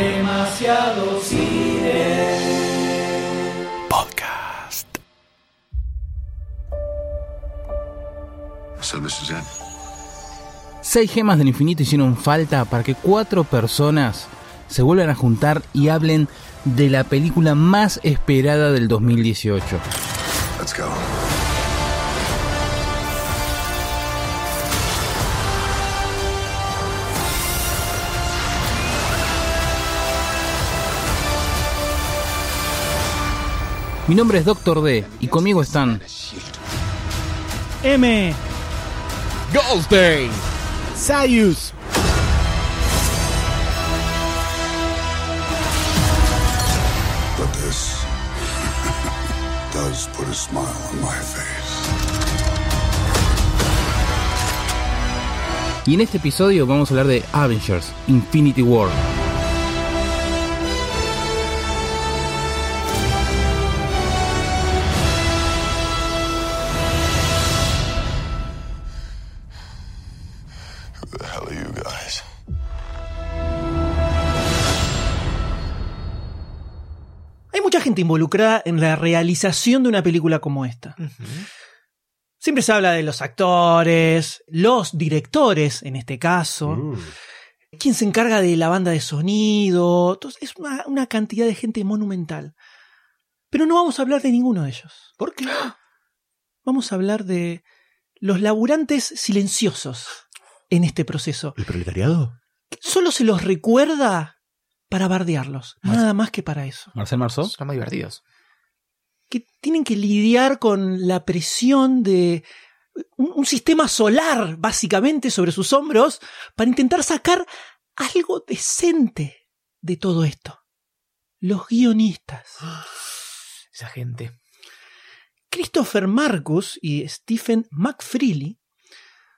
Demasiado cine. Podcast. So this is it. Seis gemas del infinito hicieron falta para que cuatro personas se vuelvan a juntar y hablen de la película más esperada del 2018. Let's go. Mi nombre es Doctor D y conmigo están M. Goldstein, Sayus. But this does put a smile on my face. y en este episodio vamos a hablar de Avengers Infinity War. Gente involucrada en la realización de una película como esta. Siempre se habla de los actores, los directores en este caso, quién se encarga de la banda de sonido, Entonces, es una, una cantidad de gente monumental. Pero no vamos a hablar de ninguno de ellos. ¿Por qué? Vamos a hablar de los laburantes silenciosos en este proceso. ¿El proletariado? Solo se los recuerda para bardearlos, nada más que para eso. Marcel Marceau. Son más divertidos. que tienen que lidiar con la presión de un, un sistema solar, básicamente, sobre sus hombros, para intentar sacar algo decente de todo esto. Los guionistas. Esa gente. Christopher Marcus y Stephen McFreely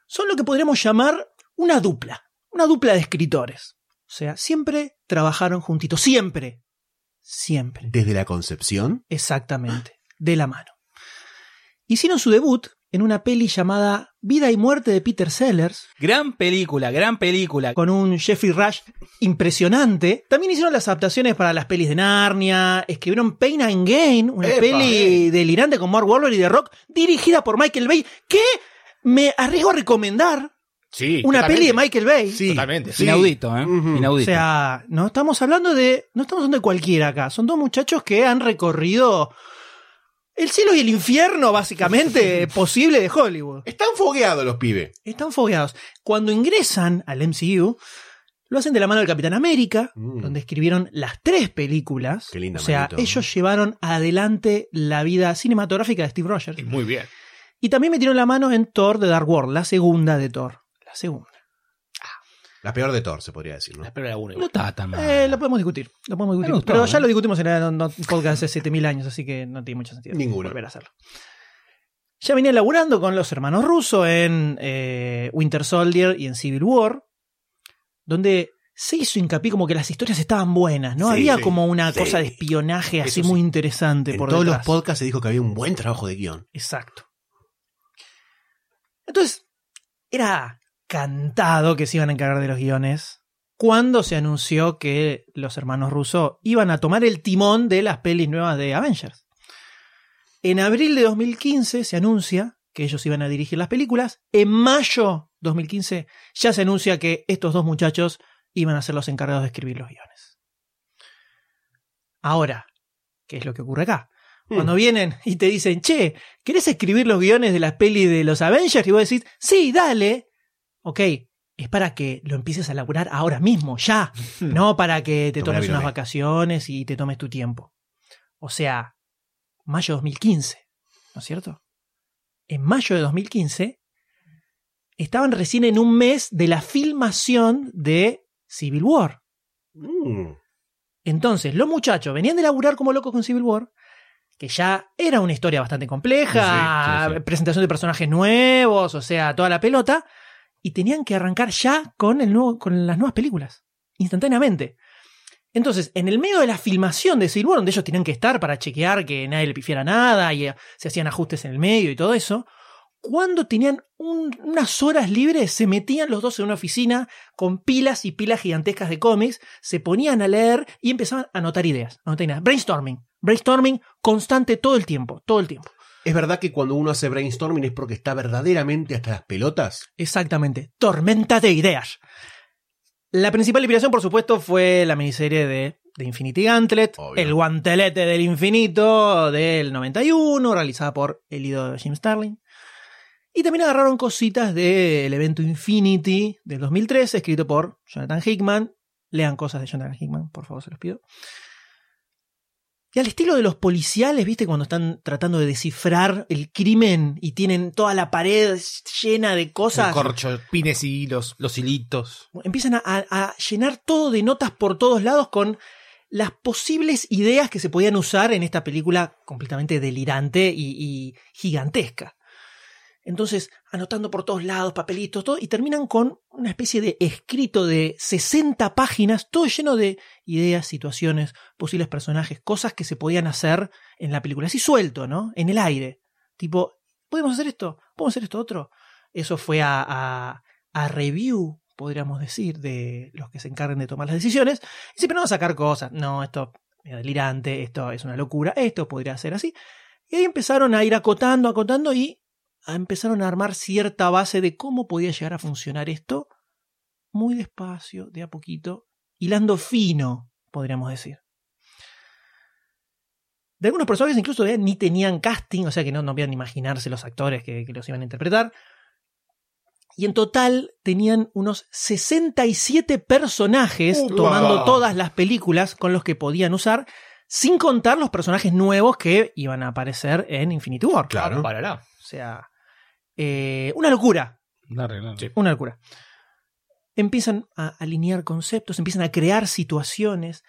son lo que podríamos llamar una dupla, una dupla de escritores. O sea, siempre trabajaron juntitos, siempre, siempre. Desde la concepción. Exactamente, de la mano. Hicieron su debut en una peli llamada Vida y Muerte de Peter Sellers, Gran película, gran película. con un Jeffrey Rush impresionante. También hicieron las adaptaciones para las pelis de Narnia, escribieron Pain and Gain, una Epa, peli delirante con Mark Wahlberg y The Rock, dirigida por Michael Bay, que me arriesgo a recomendar Sí. una peli de Michael Bay. Sí. Totalmente, sí. Inaudito, ¿eh? Ujú. O Inaudito. sea, no estamos hablando de. No estamos hablando de cualquiera acá. Son dos muchachos que han recorrido el cielo y el infierno, básicamente, posible de Hollywood. Están fogueados los pibes. Están fogueados. Cuando ingresan al MCU, lo hacen de la mano del Capitán América, Mm. donde escribieron las tres películas. Qué linda o sea, manito. ellos llevaron adelante la vida cinematográfica de Steve Rogers. Y Muy bien. Y también metieron la mano en Thor de Dark World, la segunda de Thor. La segunda. La peor de Thor, se podría decir, ¿no? Espero la uno. No está tan mal. Eh, lo podemos discutir. Lo podemos discutir. Gustó, Pero ¿eh? ya lo discutimos en el no- podcast hace 7000 años, así que no tiene mucho sentido. Ninguno. Volver a hacerlo. Ya venía laburando con los hermanos rusos en eh, Winter Soldier y en Civil War, donde se hizo hincapié como que las historias estaban buenas, ¿no? Sí, Había sí, como una sí. cosa de espionaje así Eso muy interesante En por todos detrás. los podcasts se dijo que había un buen trabajo de guion. Exacto. Entonces, era cantado que se iban a encargar de los guiones cuando se anunció que los hermanos Russo iban a tomar el timón de las pelis nuevas de Avengers. En abril de 2015 se anuncia que ellos iban a dirigir las películas. En mayo 2015 ya se anuncia que estos dos muchachos iban a ser los encargados de escribir los guiones. Ahora, ¿qué es lo que ocurre acá? Cuando vienen y te dicen, che, ¿querés escribir los guiones de las pelis de los Avengers? Y vos decís, sí, dale. Ok, es para que lo empieces a laburar ahora mismo, ya. no para que te tomes unas vacaciones y te tomes tu tiempo. O sea, mayo de 2015, ¿no es cierto? En mayo de 2015 estaban recién en un mes de la filmación de Civil War. Mm. Entonces, los muchachos venían de laburar como locos con Civil War, que ya era una historia bastante compleja, Sí, sí, sí. presentación de personajes nuevos, o sea, toda la pelota, y tenían que arrancar ya con, el nuevo, con las nuevas películas, instantáneamente. Entonces, en el medio de la filmación de War, donde ellos tenían que estar para chequear que nadie le pifiera nada y eh, se hacían ajustes en el medio y todo eso, cuando tenían un- unas horas libres, se metían los dos en una oficina con pilas y pilas gigantescas de cómics, se ponían a leer y empezaban a anotar ideas. anotar ideas. Brainstorming. Brainstorming constante todo el tiempo, todo el tiempo. ¿Es verdad que cuando uno hace brainstorming es porque está verdaderamente hasta las pelotas? Exactamente. Tormenta de ideas. La principal inspiración, por supuesto, fue la miniserie de, de Infinity Gauntlet, Obvio. El Guantelete del Infinito del 91, realizada por el ídolo de Jim Starlin. Y también agarraron cositas del evento Infinity del 2013, escrito por Jonathan Hickman. Lean cosas de Jonathan Hickman, por favor, se los pido. Y al estilo de los policiales, ¿viste? Cuando están tratando de descifrar el crimen y tienen toda la pared llena de cosas. corcho, pines y hilos, los hilitos. Empiezan a, a- a llenar todo de notas por todos lados con las posibles ideas que se podían usar en esta película completamente delirante y, y gigantesca. Entonces, anotando por todos lados, papelitos, todo, y terminan con una especie de escrito de 60 páginas, todo lleno de ideas, situaciones, posibles personajes, cosas que se podían hacer en la película, así suelto, ¿no? En el aire. Tipo, ¿podemos hacer esto? ¿Podemos hacer esto otro? Eso fue a, a, a review, podríamos decir, de los que se encarguen de tomar las decisiones. Y siempre no a sacar cosas. No, esto es delirante, esto es una locura, esto podría ser así. Y ahí empezaron a ir acotando, acotando y empezaron a armar cierta base de cómo podía llegar a funcionar esto muy despacio, de a poquito, hilando fino, podríamos decir. De algunos personajes incluso eh, ni tenían casting, o sea que no, no podían imaginarse los actores que, que los iban a interpretar. Y en total tenían unos 67 personajes Upa. tomando todas las películas con los que podían usar, sin contar los personajes nuevos que iban a aparecer en Infinity War. Claro. Ah, parará. O sea, eh, una locura, Sí. una locura. Empiezan a alinear conceptos, empiezan a crear situaciones.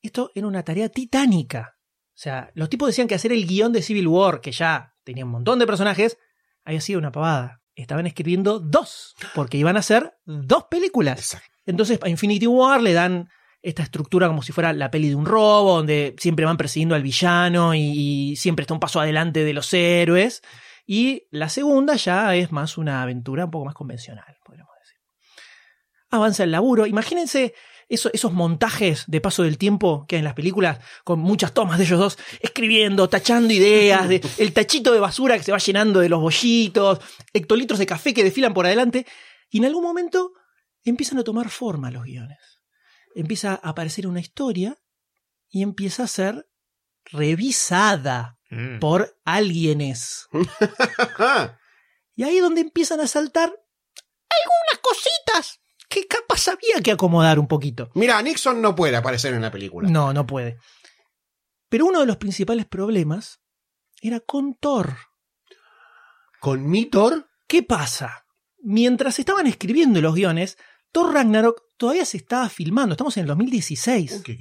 Esto era una tarea titánica. O sea, los tipos decían que hacer el guion de Civil War, que ya tenía un montón de personajes, había sido una pavada. Estaban escribiendo dos, porque iban a hacer dos películas. Exacto. Entonces a Infinity War le dan esta estructura como si fuera la peli de un robo, donde siempre van persiguiendo al villano y, y siempre está un paso adelante de los héroes. Y la segunda ya es más una aventura un poco más convencional, podríamos decir. Avanza el laburo. Imagínense eso- esos montajes de paso del tiempo que hay en las películas, con muchas tomas de ellos dos escribiendo, tachando ideas, de, el tachito de basura que se va llenando de los bollitos, hectolitros de café que desfilan por adelante. Y en algún momento empiezan a tomar forma los guiones. Empieza a aparecer una historia y empieza a ser revisada Mm. por alguienes. Y ahí es donde empiezan a saltar algunas cositas que capaz había que acomodar un poquito. Mira, Nixon no puede aparecer en la película. No, no puede. Pero uno de los principales problemas era con Thor. ¿Con mi Thor? ¿Qué pasa? Mientras estaban escribiendo los guiones, Thor Ragnarok todavía se estaba filmando. Estamos en el 2016. Uy, qué.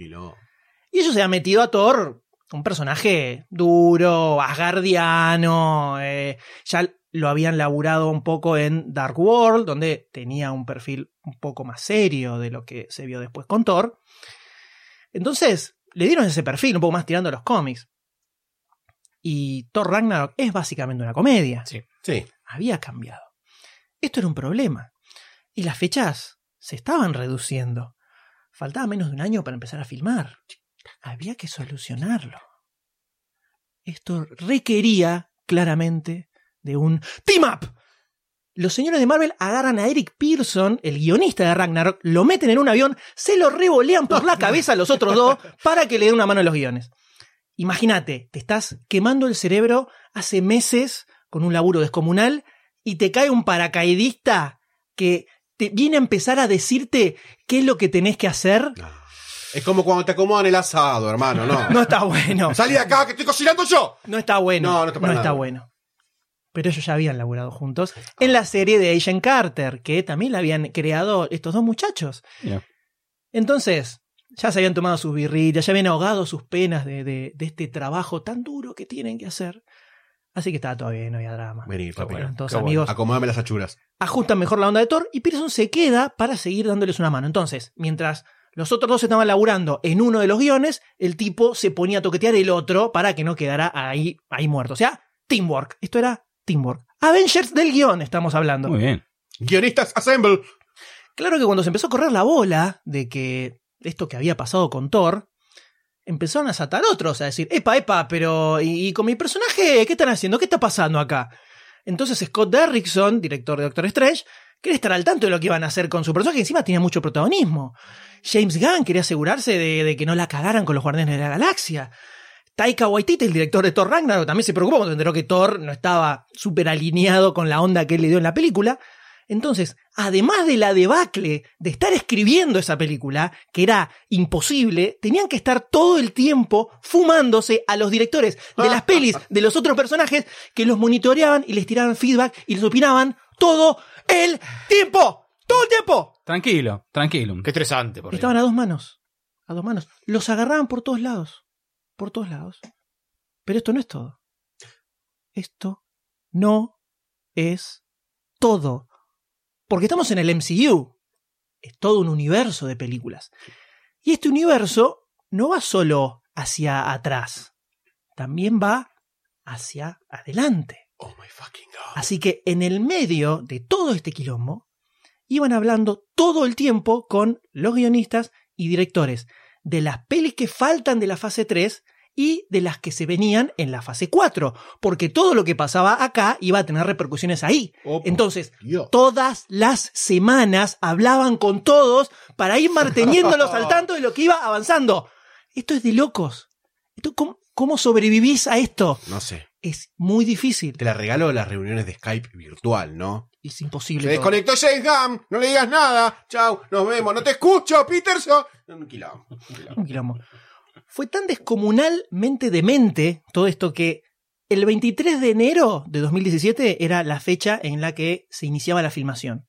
Y ellos se han metido a Thor, un personaje duro, asgardiano. eh, ya lo habían laburado un poco en Dark World, donde tenía un perfil un poco más serio de lo que se vio después con Thor. Entonces, le dieron ese perfil, un poco más tirando a los cómics. Y Thor Ragnarok es básicamente una comedia. Sí. Sí. Había cambiado. Esto era un problema. Y las fechas se estaban reduciendo. Faltaba menos de un año para empezar a filmar. Había que solucionarlo. Esto requería claramente de un team up. Los señores de Marvel agarran a Eric Pearson, el guionista de Ragnarok, lo meten en un avión, se lo revolean por la cabeza a los otros dos para que le den una mano a los guiones. Imagínate, te estás quemando el cerebro hace meses con un laburo descomunal y te cae un paracaidista que te viene a empezar a decirte qué es lo que tenés que hacer. Es como cuando te acomodan el asado, hermano, ¿no? No está bueno. ¡Salí de acá, que estoy cocinando yo! No está bueno. No, no está para nada. bueno. Pero ellos ya habían laburado juntos en la serie de Agent Carter, que también la habían creado estos dos muchachos. Entonces, ya se habían tomado sus birritas, ya habían ahogado sus penas de, de- de este trabajo tan duro que tienen que hacer. Así que estaba todo bien, no había drama. Vení, papi. bueno. Bueno. amigos. Acomódame las achuras. ajustan mejor la onda de Thor y Pearson se queda para seguir dándoles una mano. Entonces, mientras los otros dos estaban laburando en uno de los guiones, el tipo se ponía a toquetear el otro para que no quedara ahí, ahí muerto. O sea, teamwork. Esto era teamwork. Avengers del guion estamos hablando. Muy bien. Guionistas Assemble. Claro que cuando se empezó a correr la bola de que esto que había pasado con Thor, empezaron a saltar otros, a decir, epa, epa, pero ¿y, y con mi personaje qué están haciendo? ¿Qué está pasando acá? Entonces Scott Derrickson, director de Doctor Strange, quería estar al tanto de lo que iban a hacer con su personaje, que encima tenía mucho protagonismo. James Gunn quería asegurarse de, de que no la cagaran con los Guardianes de la Galaxia. Taika Waititi, el director de Thor Ragnarok, también se preocupó cuando enteró que Thor no estaba súper alineado con la onda que él le dio en la película. Entonces, además de la debacle de estar escribiendo esa película, que era imposible, tenían que estar todo el tiempo fumándose a los directores de las pelis de los otros personajes que los monitoreaban y les tiraban feedback y les opinaban todo el tiempo. Todo el tiempo. Tranquilo, tranquilo. Qué estresante, por Estaban a dos manos. A dos manos. Los agarraban por todos lados. Por todos lados. Pero esto no es todo. Esto no es todo. Porque estamos en el MCU. Es todo un universo de películas. Y este universo no va solo hacia atrás. También va hacia adelante. Oh my fucking god. Así que en el medio de todo este quilombo, iban hablando todo el tiempo con los guionistas y directores de las pelis que faltan de la fase 3 y de las que se venían en la fase 4, porque todo lo que pasaba acá iba a tener repercusiones ahí. Entonces, Dios. todas las semanas hablaban con todos para ir manteniéndolos al tanto de lo que iba avanzando. Esto es de locos. Esto, ¿cómo, cómo sobrevivís a esto? No sé. Es muy difícil. Te la regalo las reuniones de Skype virtual, ¿no? Es imposible. Se todo. desconectó James Gunn. No le digas nada. Chau. Nos vemos. No te escucho, Peterson. Un quilombo. un quilombo. Un quilombo. Fue tan descomunalmente demente todo esto que el 23 de enero de 2017 era la fecha en la que se iniciaba la filmación.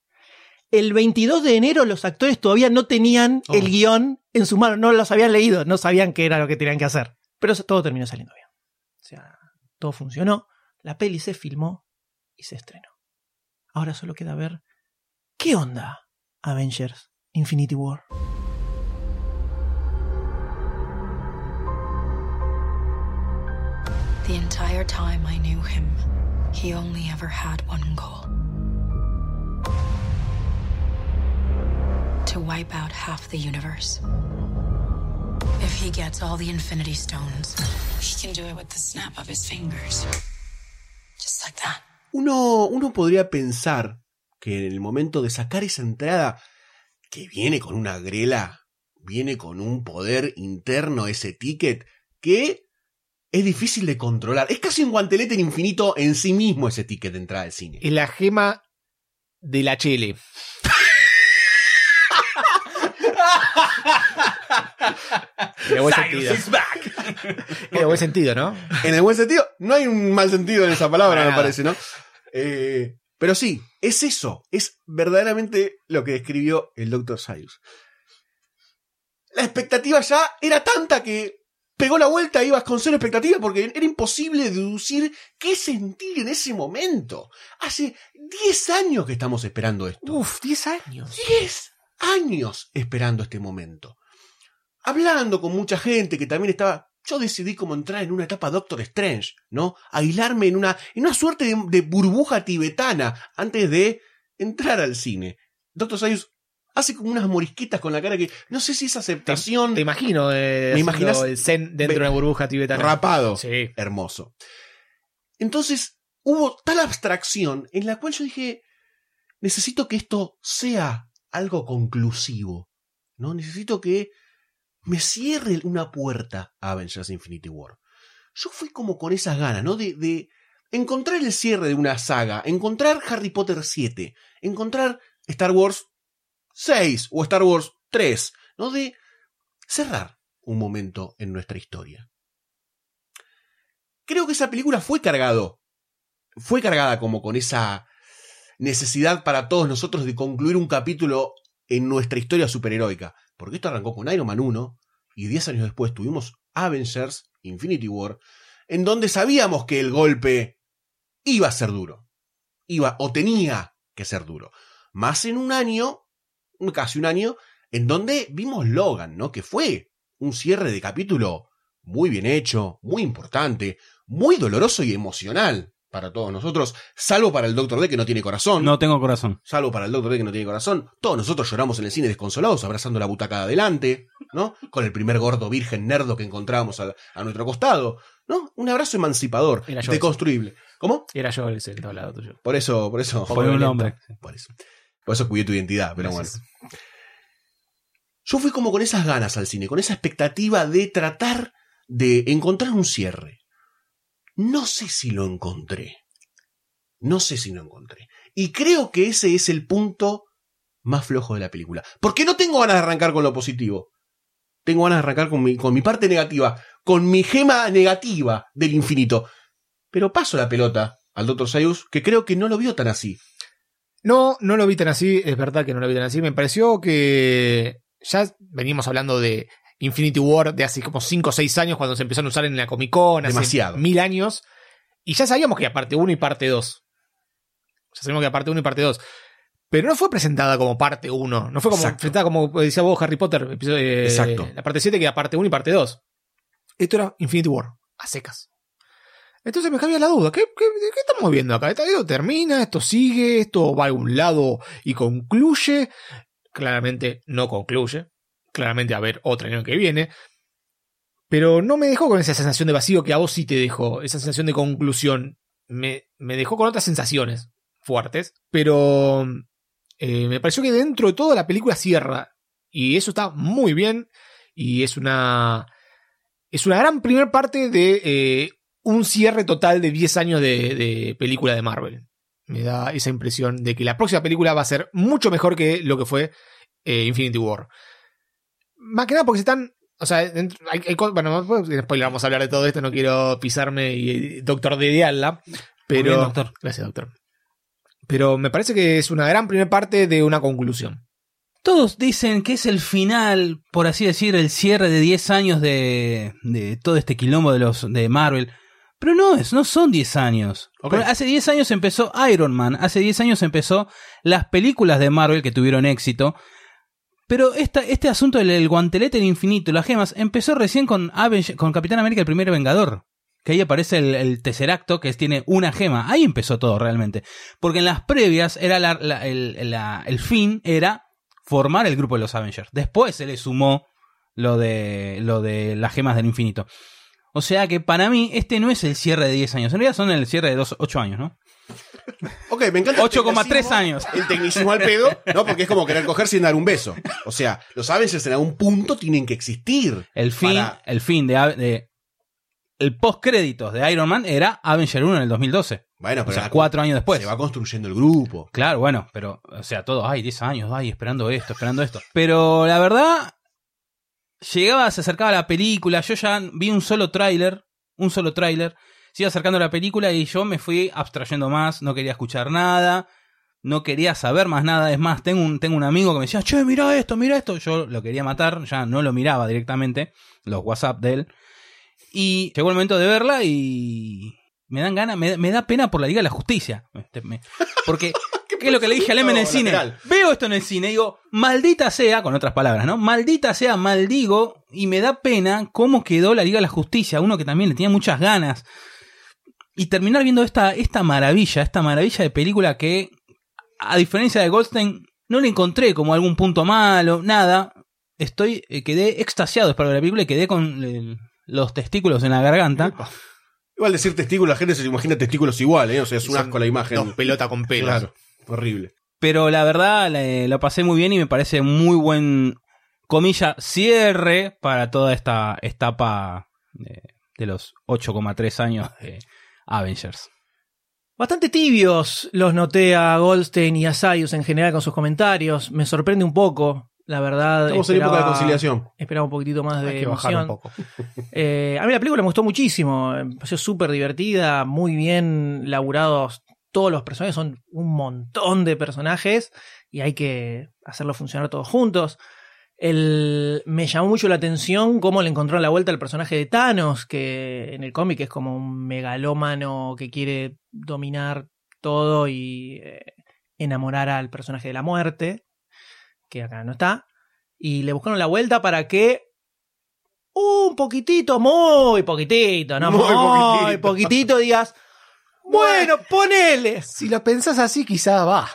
El 22 de enero los actores todavía no tenían Oh. el guion en sus manos, no los habían leído, no sabían qué era lo que tenían que hacer. Pero todo terminó saliendo bien. O sea, todo funcionó, la peli se filmó y se estrenó. Ahora solo queda ver qué onda Avengers Infinity War. The entire time I knew him, he only ever had one goal to wipe out half the universe. He gets all the Infinity Stones, he can do it with the snap of his fingers. Just like that. Uno, uno podría pensar que en el momento de sacar esa entrada, que viene con una grela, viene con un poder interno ese ticket, que es difícil de controlar. Es casi un guantelete en infinito en sí mismo ese ticket de entrada al cine. Es la gema de la chile. En el buen sentido. En el buen sentido, ¿no? En el buen sentido, no hay un mal sentido en esa palabra, me parece, ¿no? Eh, pero sí, es eso, es verdaderamente lo que describió el Dr. Sayus. La expectativa ya era tanta que pegó la vuelta ibas con cero expectativa porque era imposible deducir qué sentir en ese momento. Hace 10 años que estamos esperando esto. Uf, 10 años. 10 años esperando este momento. Hablando con mucha gente que también estaba. Yo decidí como entrar en una etapa Doctor Strange, ¿no? Aislarme en una, en una suerte de, de burbuja tibetana antes de entrar al cine. Doctor Sayus hace como unas morisquetas con la cara que no sé si es aceptación. Te imagino eh, ¿Me imaginas? el zen dentro de una burbuja tibetana. rapado. Sí. Hermoso. Entonces, hubo tal abstracción en la cual yo dije, necesito que esto sea algo conclusivo, ¿no? Necesito que me cierre una puerta a Avengers Infinity War. Yo fui como con esas ganas, ¿no? De, encontrar el cierre de una saga, encontrar Harry Potter 7, encontrar Star Wars 6 o Star Wars 3, ¿no? De cerrar un momento en nuestra historia creo que esa película fue cargado. Fue cargada como con esa necesidad para todos nosotros de concluir un capítulo en nuestra historia superheroica. Porque esto arrancó con Iron Man 1 y 10 años después tuvimos Avengers Infinity War, en donde sabíamos que el golpe iba a ser duro. Iba o tenía que ser duro. Más en un año, casi un año, en donde vimos Logan, ¿no? Que fue un cierre de capítulo muy bien hecho, muy importante, muy doloroso y emocional para todos nosotros, salvo para el Doctor D que no tiene corazón. No tengo corazón. Salvo para el Doctor D que no tiene corazón. Todos nosotros lloramos en el cine desconsolados, abrazando la butaca de adelante, ¿no? Con el primer gordo virgen nerdo que encontrábamos a, a nuestro costado, ¿no? Un abrazo emancipador, Era yo deconstruible. ¿Cómo? Era yo el que lado tuyo. Por eso, por eso. Por un hombre. Por eso. Por eso cuidé tu identidad, pero Gracias. bueno. Yo fui como con esas ganas al cine, con esa expectativa de tratar de encontrar un cierre. No sé si lo encontré. No sé si lo encontré. Y creo que ese es el punto más flojo de la película. Porque no tengo ganas de arrancar con lo positivo. Tengo ganas de arrancar con mi, parte negativa, con mi gema negativa del infinito. Pero paso la pelota al Dr. Sayus, que creo que no lo vio tan así. No, no lo vi tan así, es verdad que no lo vi tan así. Me pareció que ya venimos hablando de Infinity War de hace como 5 o 6 años cuando se empezaron a usar en la Comic Con, hace Demasiado. mil años. Y ya sabíamos que era parte 1 y parte 2. Ya sabíamos que era parte 1 y parte 2. Pero no fue presentada como parte 1. No fue como Exacto. presentada como decía vos, Harry Potter, episodio, eh, Exacto. la parte 7 que era parte 1 y parte 2. Esto era Infinity War, a secas. Entonces me cabía la duda, ¿qué, qué, qué estamos viendo acá? ¿Esto termina? ¿Esto sigue? ¿Esto va a un lado y concluye? Claramente no concluye. Claramente a ver otra el año que viene. Pero no me dejó con esa sensación de vacío que a vos sí te dejó, esa sensación de conclusión. Me, me dejó con otras sensaciones fuertes, pero eh, me pareció que dentro de todo la película cierra. Y eso está muy bien. Y es una. Es una gran primer parte de eh, un cierre total de 10 años de, de película de Marvel. Me da esa impresión de que la próxima película va a ser mucho mejor que lo que fue eh, Infinity War. Más que nada porque se están. O sea, dentro- hay, hay bueno, spoiler, vamos a hablar de todo esto, no quiero pisarme y doctor dedearla. Pero. Muy bien, doctor. Gracias, doctor. Pero me parece que es una gran primera parte de una conclusión. Todos dicen que es el final, por así decir, el cierre de 10 años de, de todo este quilombo de los de Marvel. Pero no es, no son 10 años. Hace 10 años empezó Iron Man, hace 10 años empezó las películas de Marvel que tuvieron éxito. Pero esta, este asunto del el guantelete del infinito, las gemas, empezó recién con, Aven- con Capitán América el primer Vengador. Que ahí aparece el, el Tesseracto, que tiene una gema. Ahí empezó todo realmente. Porque en las previas era la- la- el, la- el fin era formar el grupo de los Avengers. Después se le sumó lo de, lo de las gemas del infinito. O sea que para mí este no es el cierre de 10 años. En realidad son el cierre de dos, 8 años, ¿no? Ok, me encanta. el 8,3 tecnicismo- años. El tecnicismo al pedo, ¿no? Porque es como querer coger sin dar un beso. O sea, los Avengers en algún punto tienen que existir. El fin, Para- el fin de, de el post créditos de Iron Man era Avenger 1 en el 2012. Bueno, O pero sea, la- cuatro años después. se va construyendo el grupo. Claro, bueno, pero, o sea, todos, ay, 10 años, ay, esperando esto, esperando esto. Pero la verdad, llegaba, se acercaba la película, yo ya vi un solo tráiler, un solo tráiler, se iba acercando la película y yo me fui abstrayendo más, no quería escuchar nada, no quería saber más nada, es más, tengo un, tengo un amigo que me decía, che, mira esto, mira esto, yo lo quería matar, ya no lo miraba directamente, los WhatsApp de él, y llegó el momento de verla y me dan ganas, me, me da pena por la Liga de la Justicia, Este, me- porque ¿Qué es lo que le dije al M en el cine? lateral. Veo esto en el cine y digo, maldita sea, con otras palabras, ¿no? Maldita sea, maldigo, y me da pena cómo quedó la Liga de la Justicia, uno que también le tenía muchas ganas. Y terminar viendo esta, esta maravilla, esta maravilla de película que, a diferencia de Goldstein, no le encontré como algún punto malo, nada. Estoy, eh, quedé extasiado después de ver la película y quedé con eh, los testículos en la garganta. Igual decir testículos, la gente se imagina testículos igual, ¿eh? O sea, es un asco la imagen. Dos pelota con pelos. Claro, horrible. Pero la verdad, le- lo pasé muy bien y me parece muy buen, comilla, cierre para toda esta etapa de, de los 8,3 años de Avengers. Bastante tibios los noté a Goldstein y a Sayus en general con sus comentarios. Me sorprende un poco, la verdad. Estamos en época de esperaba- conciliación. Esperaba un poquitito más de Hay que bajar un emoción. poco. Eh, a mí la película me gustó muchísimo. Me pareció súper divertida, muy bien laburados. Todos los personajes son un montón de personajes y hay que hacerlo funcionar todos juntos. El, me llamó mucho la atención cómo le encontraron la vuelta al personaje de Thanos, que en el cómic es como un megalómano que quiere dominar todo y eh, enamorar al personaje de la muerte, que acá no está. Y le buscaron la vuelta para que un poquitito, muy poquitito, no Muy muy, poquitito. poquitito. digas, Bueno, ponele. Si lo pensás así, quizá va.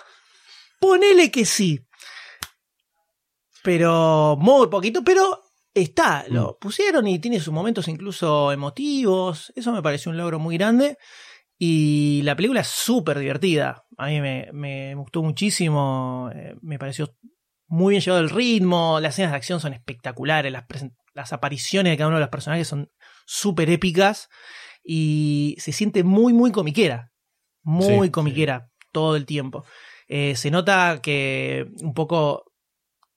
Ponele que sí. Pero muy poquito, pero está, lo pusieron y tiene sus momentos incluso emotivos. Eso me pareció un logro muy grande. Y la película es súper divertida. A mí me, me gustó muchísimo. eh, me pareció muy bien llevado el ritmo. Las escenas de acción son espectaculares. Las, las apariciones de cada uno de los personajes son súper épicas. Y se siente muy, muy comiquera. Muy Sí, comiquera todo el tiempo. Eh, se nota que un poco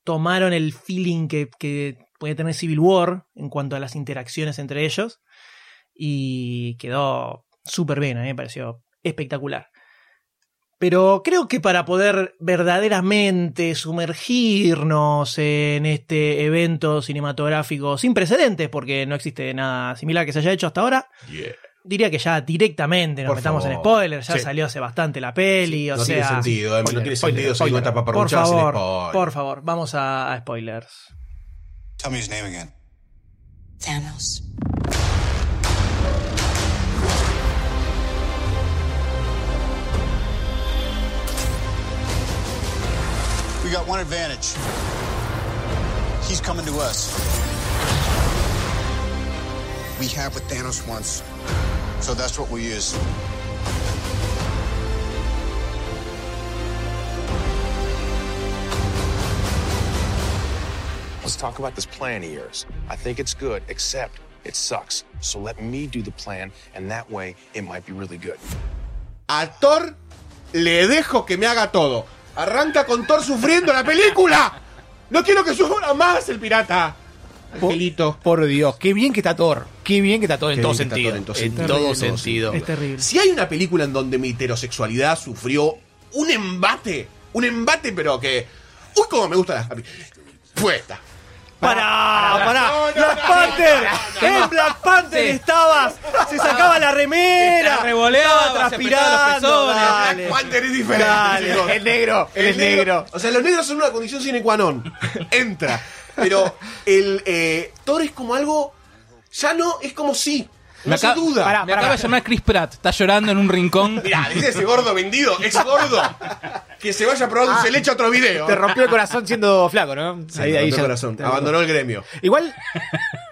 tomaron el feeling que, puede tener Civil War en cuanto a las interacciones entre ellos. Y quedó súper bien, me pareció espectacular. Pero creo que para poder verdaderamente sumergirnos en este evento cinematográfico sin precedentes, porque no existe nada similar que se haya hecho hasta ahora. Diría que ya directamente nos Por metamos en spoilers, ya Sí. salió hace bastante la peli, o no sea... tiene sentido, no tiene spoiler, sentido spoiler. esta Por sin favor, por favor, vamos a, a spoilers. Tell me his name again. Thanos. We got one advantage. He's coming to us. We have what Thanos wants, so that's what we use. Let's talk about this plan of yours. I think it's good, except it sucks. So let me do the plan, and that way it might be really good. A Thor le dejo que me haga todo. Arranca con Thor sufriendo la película. No quiero que sufra más el pirata. Angelito. Por Dios, qué bien que está Thor. Qué bien que está Thor en todo sentido. En todo Terrible. sentido. Es terrible. Si hay una película en donde mi heterosexualidad sufrió un embate, un embate, pero que. Uy, cómo me gusta la. Fue esta. Pará, pará. No, no, Black no, Panther. no, no. En Black Panther Sí. estabas. Se sacaba la remera. Se revoleaba, transpirando. Black Panther es diferente. El negro, es negro. O sea, los negros son una condición sine qua non. Entra. Pero el eh, Thor es como algo. Ya no, es como sí. No Me se acaba- duda. Pará, Me acaba de llamar Chris Pratt. Está llorando en un rincón. Mirá, dice ese gordo vendido, es gordo. Que se vaya a probar un celecho a otro video. Te rompió el corazón siendo flaco, ¿no? Sí, me rompió el corazón. Abandonó el gremio. Igual,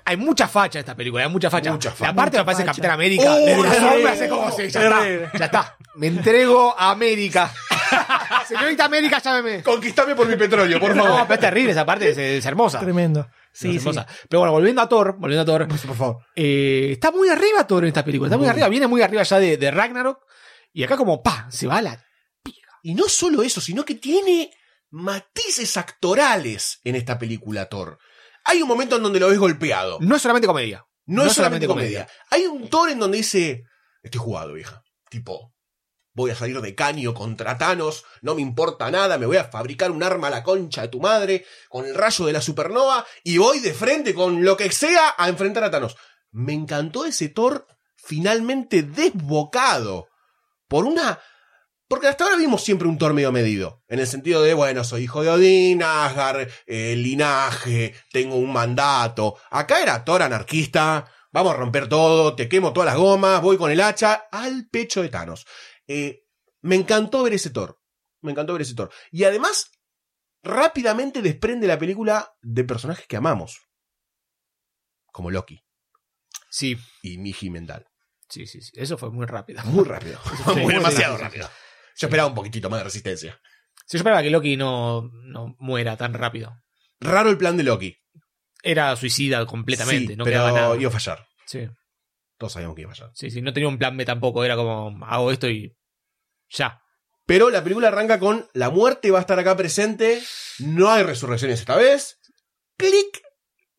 hay mucha facha en esta película, hay mucha facha. Mucha facha. La parte me parece Capitán América. Oh, sombra hace como si, ya está, ya está. Me entrego a América. Señorita América, llámeme. Conquistame por mi petróleo, por No, favor. pero es terrible esa parte, es, es hermosa. Tremendo. Sí, Es sí. hermosa. Pero bueno, volviendo a Thor, volviendo a Thor. Por favor. eh, está muy arriba Thor en esta película, está muy arriba, viene muy arriba ya de, de Ragnarok. Y acá como, pa, se va a la... Y no solo eso, sino que tiene matices actorales en esta película Thor. Hay un momento en donde lo ves golpeado. No es solamente comedia. No, es solamente comedia. Hay un Thor en donde dice, estoy jugado, vieja. Tipo, voy a salir de caño contra Thanos, no me importa nada, me voy a fabricar un arma a la concha de tu madre, con el rayo de la supernova, y voy de frente con lo que sea a enfrentar a Thanos. Me encantó ese Thor finalmente desbocado por una... Porque hasta ahora vimos siempre un Thor medio medido. En el sentido de, bueno, soy hijo de Odín, Asgard, linaje, tengo un mandato. Acá era Thor anarquista, vamos a romper todo, te quemo todas las gomas, voy con el hacha al pecho de Thanos. Eh, me encantó ver ese Thor. Me encantó ver ese Thor. Y además, rápidamente desprende la película de personajes que amamos. Como Loki Sí, y Miji Mendal. sí, sí, sí. Eso fue muy rápido. Muy rápido. Muy demasiado rápido. Yo esperaba un poquitito más de resistencia. Sí, yo esperaba que Loki no, no muera tan rápido. Raro el plan de Loki. Era suicida completamente, Sí, no pero nada. iba a fallar. Sí, Todos sabíamos que iba a fallar. sí, sí, no tenía un plan B tampoco, era como, hago esto y ya. Pero la película arranca con la muerte va a estar acá presente. No hay resurrecciones esta vez. Clic.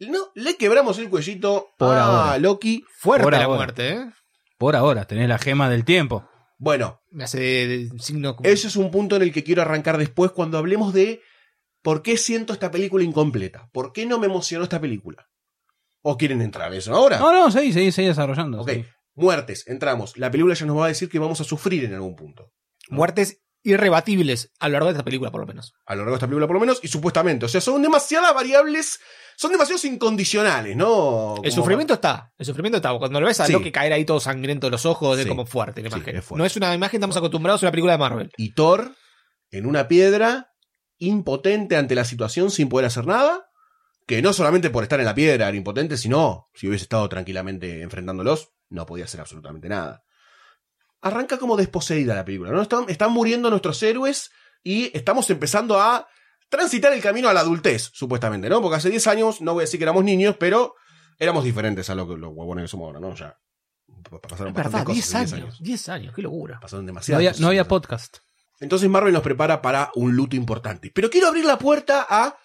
No, le quebramos el cuellito Por a ahora. Loki. Fuerte Por la ahora. muerte, ¿eh? Por ahora, tenés la gema del tiempo. Bueno, Me hace signo como... ese es un punto en el que quiero arrancar después cuando hablemos de por qué siento esta película incompleta. ¿Por qué no me emocionó esta película? ¿O quieren entrar en eso ahora? No, no, seguí, seguí, seguí desarrollando. ok, sí. muertes, entramos. La película ya nos va a decir que vamos a sufrir en algún punto. Muertes irrebatibles a lo largo de esta película, por lo menos. A lo largo de esta película, por lo menos, y supuestamente. O sea, son demasiadas variables. Son demasiados incondicionales, ¿no? El sufrimiento está. El sufrimiento está. Cuando lo ves a Sí. Loki caer ahí todo sangriento de los ojos, es Sí. como fuerte la Sí, imagen. es fuerte. No es una imagen que estamos acostumbrados a una película de Marvel. Y Thor, en una piedra, impotente ante la situación, sin poder hacer nada. Que no solamente por estar en la piedra era impotente, sino si hubiese estado tranquilamente enfrentándolos, no podía hacer absolutamente nada. Arranca como desposeída la película, ¿no? Están, están muriendo nuestros héroes y estamos empezando a transitar el camino a la adultez, supuestamente, ¿no? Porque hace 10 años, no voy a decir que éramos niños, pero éramos diferentes a lo que los huevones que somos ahora, ¿no? Ya. Pasaron Es bastantes verdad, cosas 10 en años. 10 años, qué locura. Pasaron No demasiadas había, cosas no había 10 años. podcast. Entonces Marvel nos prepara para un luto importante. Pero quiero abrir la puerta a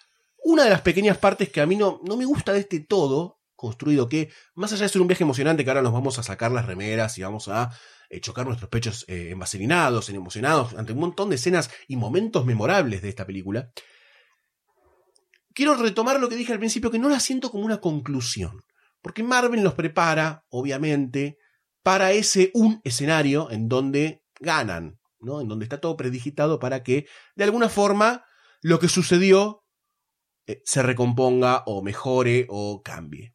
una de las pequeñas partes que a mí no, me gusta de este todo construido, que más allá de ser un viaje emocionante, que ahora nos vamos a sacar las remeras y vamos a eh, chocar nuestros pechos eh, en emocionados, ante un montón de escenas y momentos memorables de esta película, quiero retomar lo que dije al principio, que no la siento como una conclusión. Porque Marvel nos prepara, obviamente, para ese un escenario en donde ganan, ¿no? En donde está todo predigitado para que, de alguna forma, lo que sucedió eh, se recomponga o mejore o cambie.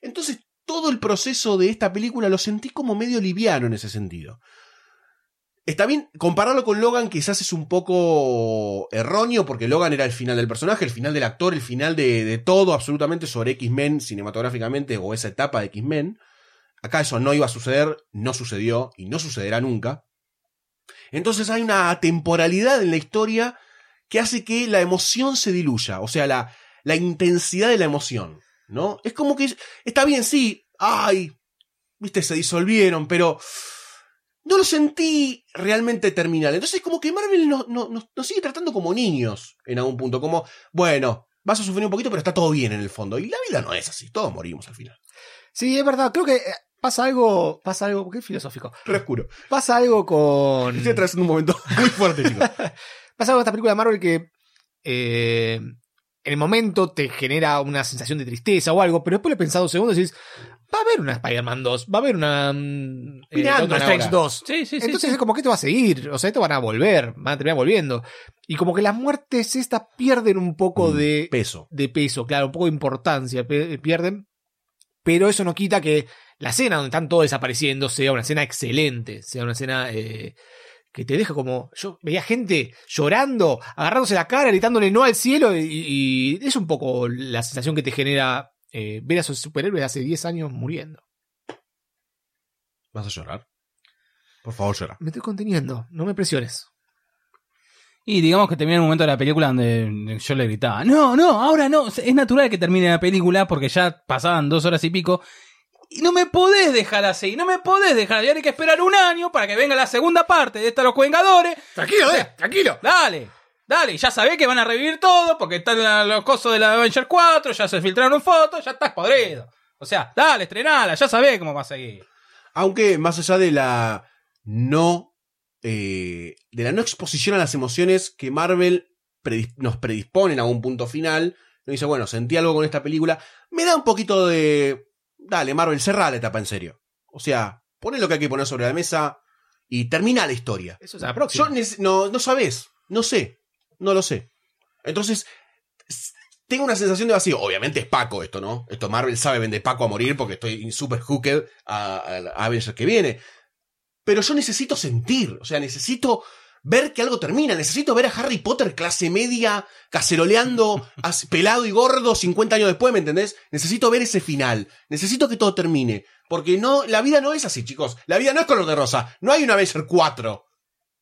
Entonces, todo el proceso de esta película lo sentí como medio liviano en ese sentido. Está bien, compararlo con Logan quizás es un poco erróneo, porque Logan era el final del personaje, el final del actor, el final de, de todo absolutamente sobre X-Men cinematográficamente o esa etapa de X-Men. Acá eso no iba a suceder, no sucedió y no sucederá nunca. Entonces hay una temporalidad en la historia que hace que la emoción se diluya, o sea, la, la intensidad de la emoción, ¿no? Es como que está bien, sí, ay, viste, se disolvieron, pero no lo sentí realmente terminal. Entonces como que Marvel nos, nos, nos- nos sigue tratando como niños en algún punto, como, bueno, vas a sufrir un poquito, pero está todo bien en el fondo. Y la vida no es así, todos morimos al final. Sí, es verdad. Creo que eh, pasa algo. Pasa algo. Qué filosófico. Re oscuro. Pasa algo con. Estoy atravesando un momento muy fuerte, chicos. Pasa con esta película de Marvel que. eh, en el momento te genera una sensación de tristeza o algo, pero después le pensado un segundo y decís, va a haber una Spider-Man 2, va a haber una mm, eh, Strange ahora. 2. Sí, sí, sí. Entonces sí. es como que esto va a seguir, o sea, esto van a volver, van a terminar volviendo. Y como que las muertes estas pierden un poco Mm, de, Peso. de peso, claro, un poco de importancia pe- pierden, pero eso no quita que la escena donde están todos desapareciendo sea una escena excelente, sea una escena eh, que te deja como, yo veía gente llorando, agarrándose la cara, gritándole no al cielo, y, y es un poco la sensación que te genera eh, ver a esos superhéroes de hace 10 años muriendo. ¿Vas a llorar? Por favor, llora. Me estoy conteniendo, no me presiones. Y digamos que termina el momento de la película donde yo le gritaba, no, no, ahora no, es natural que termine la película porque ya pasaban dos horas y pico. Y no me podés dejar así, no me podés dejar, ahora hay que esperar un año para que venga la segunda parte de esta Los Vengadores. Tranquilo, eh, tranquilo. Dale, dale, ya sabés que van a revivir todo porque están los cosos de la Avenger 4, ya se filtraron fotos, ya estás podrido. O sea, dale, estrenala, ya sabés cómo va a seguir. Aunque más allá de la no eh, de la no exposición a las emociones que Marvel nos predispone a un punto final, nos dice, bueno, sentí algo con esta película, me da un poquito de... Dale, Marvel, cerrá la etapa en serio. O sea, poné lo que hay que poner sobre la mesa y termina la historia. Eso es la próxima. Yo no, no sabes, no sé, no lo sé. Entonces, tengo una sensación de vacío. Obviamente es Paco esto, ¿no? Esto Marvel sabe vender Paco a morir porque estoy super hooked a, a, a Avengers que viene. Pero yo necesito sentir, o sea, necesito ver que algo termina. Necesito ver a Harry Potter clase media, caceroleando, pelado y gordo 50 años después, ¿me entendés? Necesito ver ese final. Necesito que todo termine. Porque no, la vida no es así, chicos. La vida no es color de rosa. No hay una Avenger 4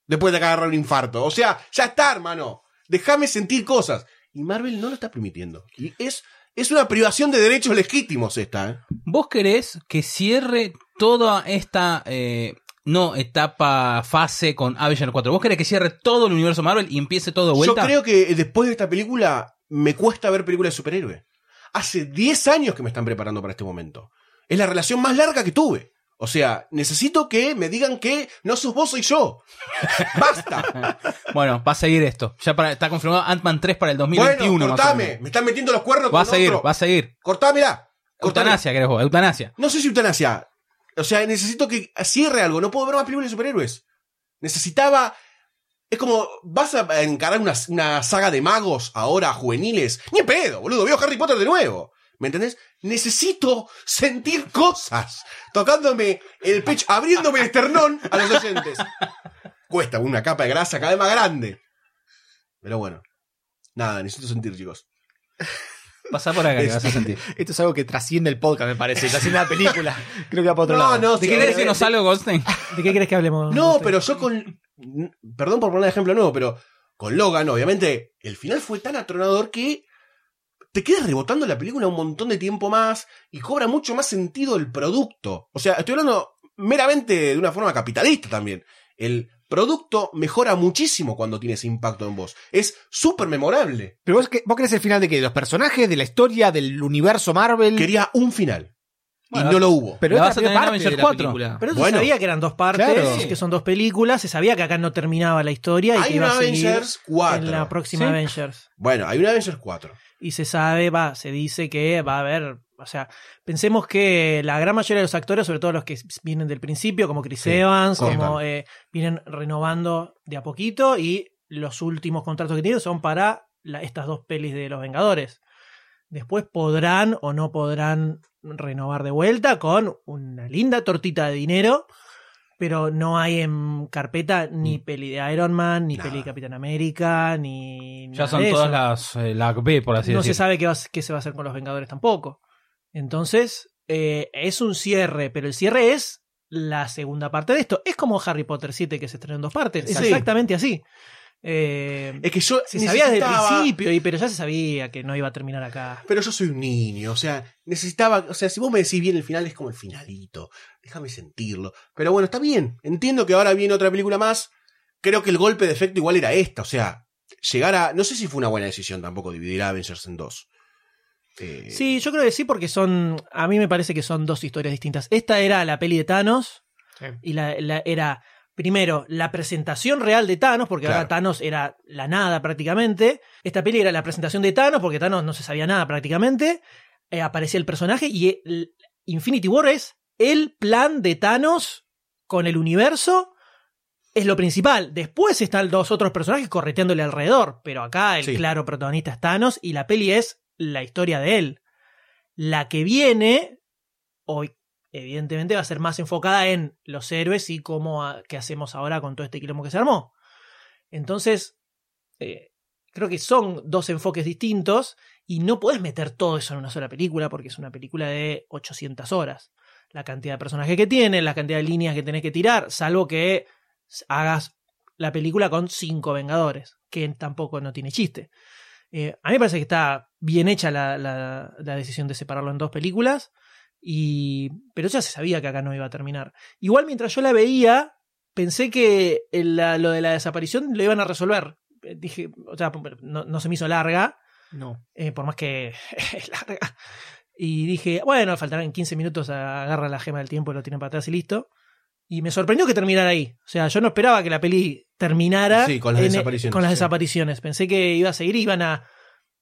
después de agarrar un infarto. O sea, ya está, hermano. Déjame sentir cosas. Y Marvel no lo está permitiendo. Y es, es una privación de derechos legítimos esta, ¿eh? ¿Vos querés que cierre toda esta eh, no etapa, fase con Avenger 4? ¿Vos querés que cierre todo el universo Marvel y empiece todo de Yo vuelta? creo que después de esta película me cuesta ver películas de superhéroe. Hace 10 años que me están preparando para este momento. Es la relación más larga que tuve. O sea, necesito que me digan que no sos vos, soy yo. ¡Basta! Bueno, va a seguir esto. Ya para, está confirmado Ant-Man 3 para el 2021. bueno, cortame. Me están metiendo los cuernos Va a con seguir, otro. va a seguir. Cortámela. Eutanasia, querés vos, eutanasia. No sé si eutanasia. O sea, necesito que cierre algo. No puedo ver más películas de superhéroes. Necesitaba Es como, ¿vas a encarar una, una saga de magos ahora juveniles? Ni pedo, boludo, veo Harry Potter de nuevo. ¿Me entendés? Necesito sentir cosas. Tocándome el pecho, abriéndome el esternón a los oyentes. Cuesta una capa de grasa cada vez más grande. Pero bueno. Nada, necesito sentir, chicos. Pasá por acá que vas a sentir. Esto es algo que trasciende el podcast, me parece. Trasciende la película. Creo que va para otro No, lado. no, ¿De sí, qué querés eh, que nos salga Goldstein? ¿De qué querés que hablemos? No, pero yo con. Perdón por poner ejemplo nuevo, pero con Logan, obviamente, el final fue tan atronador que te quedas rebotando la película un montón de tiempo más y cobra mucho más sentido el producto. O sea, estoy hablando meramente de una forma capitalista también. El producto mejora muchísimo cuando tiene ese impacto en vos. Es súper memorable. Pero vos, qué- vos querés el final de qué? ¿De los personajes? ¿De la historia? ¿Del universo Marvel? Quería un final. Bueno, y no lo hubo. Pero esta es parte de Avengers la 4. película. Pero se Bueno. sabía que eran dos partes, Claro. que son dos películas, se sabía que acá no terminaba la historia y Hay que iba una a seguir Avengers 4. en la próxima ¿Sí? Avengers. Bueno, hay una Avengers 4. Y se sabe, va, se dice que va a haber, o sea, pensemos que la gran mayoría de los actores, sobre todo los que vienen del principio, como Chris Sí, Evans, como eh, vienen renovando de a poquito y los últimos contratos que tienen son para la- estas dos pelis de los Vengadores. Después podrán o no podrán renovar de vuelta con una linda tortita de dinero, pero no hay en carpeta ni peli de Iron Man, ni Nada. peli de Capitán América, ni... Ya son todas las eh, la B, por así no se decirlo. sabe qué, va, qué se va a hacer con los Vengadores tampoco. Entonces, eh, es un cierre, pero el cierre es la segunda parte de esto. Es como Harry Potter 7 que se estrenó en dos partes. Es exactamente así. Eh, Es que yo se sabía desde el principio, y, pero ya se sabía que no iba a terminar acá. Pero yo soy un niño, o sea, necesitaba, o sea, si vos me decís bien el final es como el finalito, déjame sentirlo. Pero bueno, está bien, entiendo que ahora viene otra película más, creo que el golpe de efecto igual era esta, o sea, llegar a, no sé si fue una buena decisión tampoco dividir a Avengers en dos. Eh, Sí, yo creo que sí, porque son. A mí me parece que son dos historias distintas. Esta era la peli de Thanos, Sí. y la, la- era primero la presentación real de Thanos, porque ahora. Thanos era la nada prácticamente. Esta peli era la presentación de Thanos, porque Thanos no se sabía nada prácticamente. Eh, aparecía el personaje y el Infinity War es el plan de Thanos con el universo. Es lo principal. Después están los otros personajes correteándole alrededor. Pero acá el Sí. claro protagonista es Thanos y la peli es la historia de él. La que viene, hoy evidentemente va a ser más enfocada en los héroes y cómo a- qué hacemos ahora con todo este quilombo que se armó. Entonces, eh, creo que son dos enfoques distintos y no puedes meter todo eso en una sola película porque es una película de 800 horas. La cantidad de personajes que tiene, la cantidad de líneas que tenés que tirar, salvo que hagas la película con cinco Vengadores, que tampoco no tiene chiste. Eh, a mí me parece que está bien hecha la, la- la decisión de separarlo en dos películas, y, pero ya se sabía que acá no iba a terminar. Igual mientras yo la veía, pensé que el- la- lo de la desaparición lo iban a resolver. Eh, Dije, o sea, no, no se me hizo larga, No. eh, por más que es larga. Y dije, bueno, faltarán 15 minutos, agarra la gema del tiempo y lo tienen para atrás y listo. Y me sorprendió que terminara ahí. O sea, yo no esperaba que la peli terminara Sí, con las en- desapariciones, con las sí. desapariciones. Pensé que iba a seguir y iban a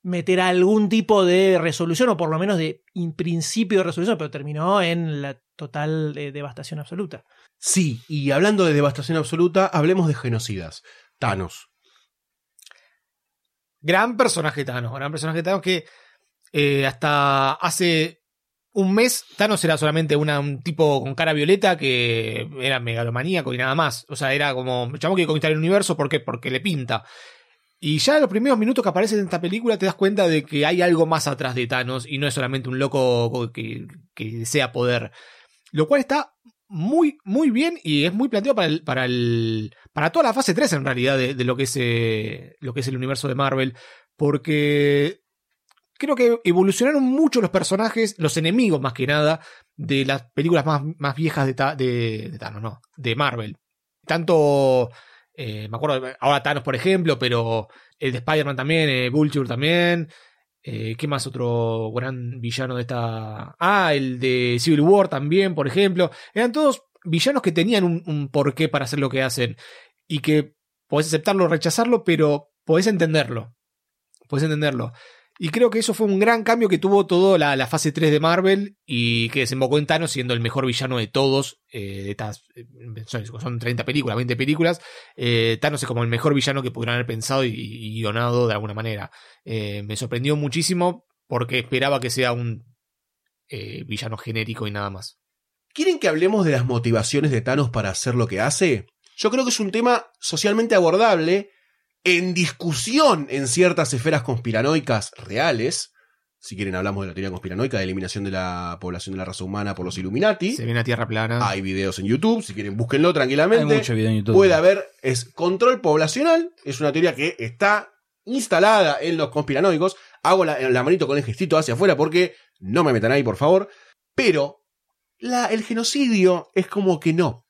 meter algún tipo de resolución, o por lo menos de in principio de resolución, pero terminó en la total eh, devastación absoluta. Sí, y hablando de devastación absoluta, hablemos de genocidas. Thanos. Gran personaje Thanos, gran personaje Thanos que eh, hasta hace un mes Thanos era solamente una- un tipo con cara violeta que era megalomaníaco y nada más. O sea, era como, chamo que conquistar el universo, ¿por qué? Porque le pinta. Y ya en los primeros minutos que aparece en esta película te das cuenta de que hay algo más atrás de Thanos y no es solamente un loco que, que desea poder. Lo cual está muy, muy bien y es muy planteado para el, para el, para toda la fase 3 en realidad de, lo que es, eh, lo que es el universo de Marvel. Porque creo que evolucionaron mucho los personajes, los enemigos más que nada, de las películas más, más viejas de, de, de Thanos, no, de Marvel. Tanto, eh, me acuerdo, ahora Thanos por ejemplo, pero el de Spider-Man también, eh, Vulture también. Eh, ¿Qué más otro gran villano de esta? Ah, el de Civil War también, por ejemplo. Eran todos villanos que tenían un, un porqué para hacer lo que hacen. Y que podés aceptarlo o rechazarlo, pero podés entenderlo. Podés entenderlo. Y creo que eso fue un gran cambio que tuvo toda la, fase 3 de Marvel y que desembocó en Thanos siendo el mejor villano de todos. eh, de estas, eh, son, son 30 películas, 20 películas. Eh, Thanos es como el mejor villano que pudieran haber pensado y, guionado de alguna manera. Me sorprendió muchísimo porque esperaba que sea un villano genérico y nada más. ¿Quieren que hablemos de las motivaciones de Thanos para hacer lo que hace? Yo creo que es un tema socialmente abordable, en discusión en ciertas esferas conspiranoicas reales. Si quieren hablamos de la teoría conspiranoica de eliminación de la población de la raza humana por los Illuminati. Se viene a Tierra Plana. Hay videos en YouTube, si quieren búsquenlo tranquilamente. Hay mucho video en YouTube. Puede haber, es control poblacional, es una teoría que está instalada en los conspiranoicos. Hago la, la manito con el gestito hacia afuera porque no me metan ahí, por favor. Pero la, el genocidio es como que no.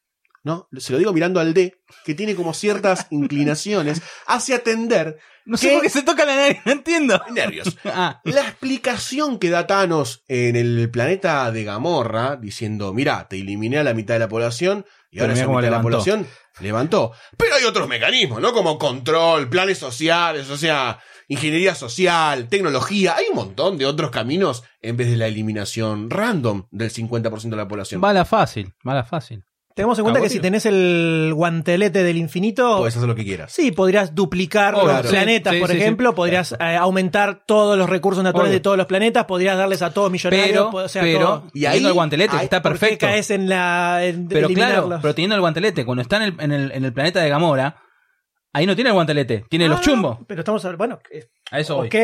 ¿No? Se lo digo mirando al D, que tiene como ciertas inclinaciones hacia tender No sé por qué se toca la nariz, no entiendo. nervios. Ah, La explicación que da Thanos en el planeta de Gamorra, diciendo, mira, te eliminé a la mitad de la población y ahora esa mitad de la población levantó. Pero hay otros mecanismos, ¿no? Como control, planes sociales, o sea, ingeniería social, tecnología. Hay un montón de otros caminos en vez de la eliminación random del 50% de la población. bala fácil, bala fácil. Tengamos en cuenta que si tenés el guantelete del infinito, Puedes hacer lo que quieras. sí, podrías duplicar Oh, los claro. planetas, Sí, por sí, sí, ejemplo, sí. podrías eh, aumentar todos los recursos naturales Obvio. de todos los planetas, podrías darles a todos millonarios, Pero, o sea, pero, todo. Y ahí- teniendo el guantelete, ahí- que está ¿Por qué perfecto. caes en la en Pero claro, pero teniendo el guantelete, cuando está en el, en el, en el planeta de Gamora, ahí no tiene el guantelete, tiene los Ah, chumbos. Pero estamos hablando, bueno, eh, A eso voy. ok,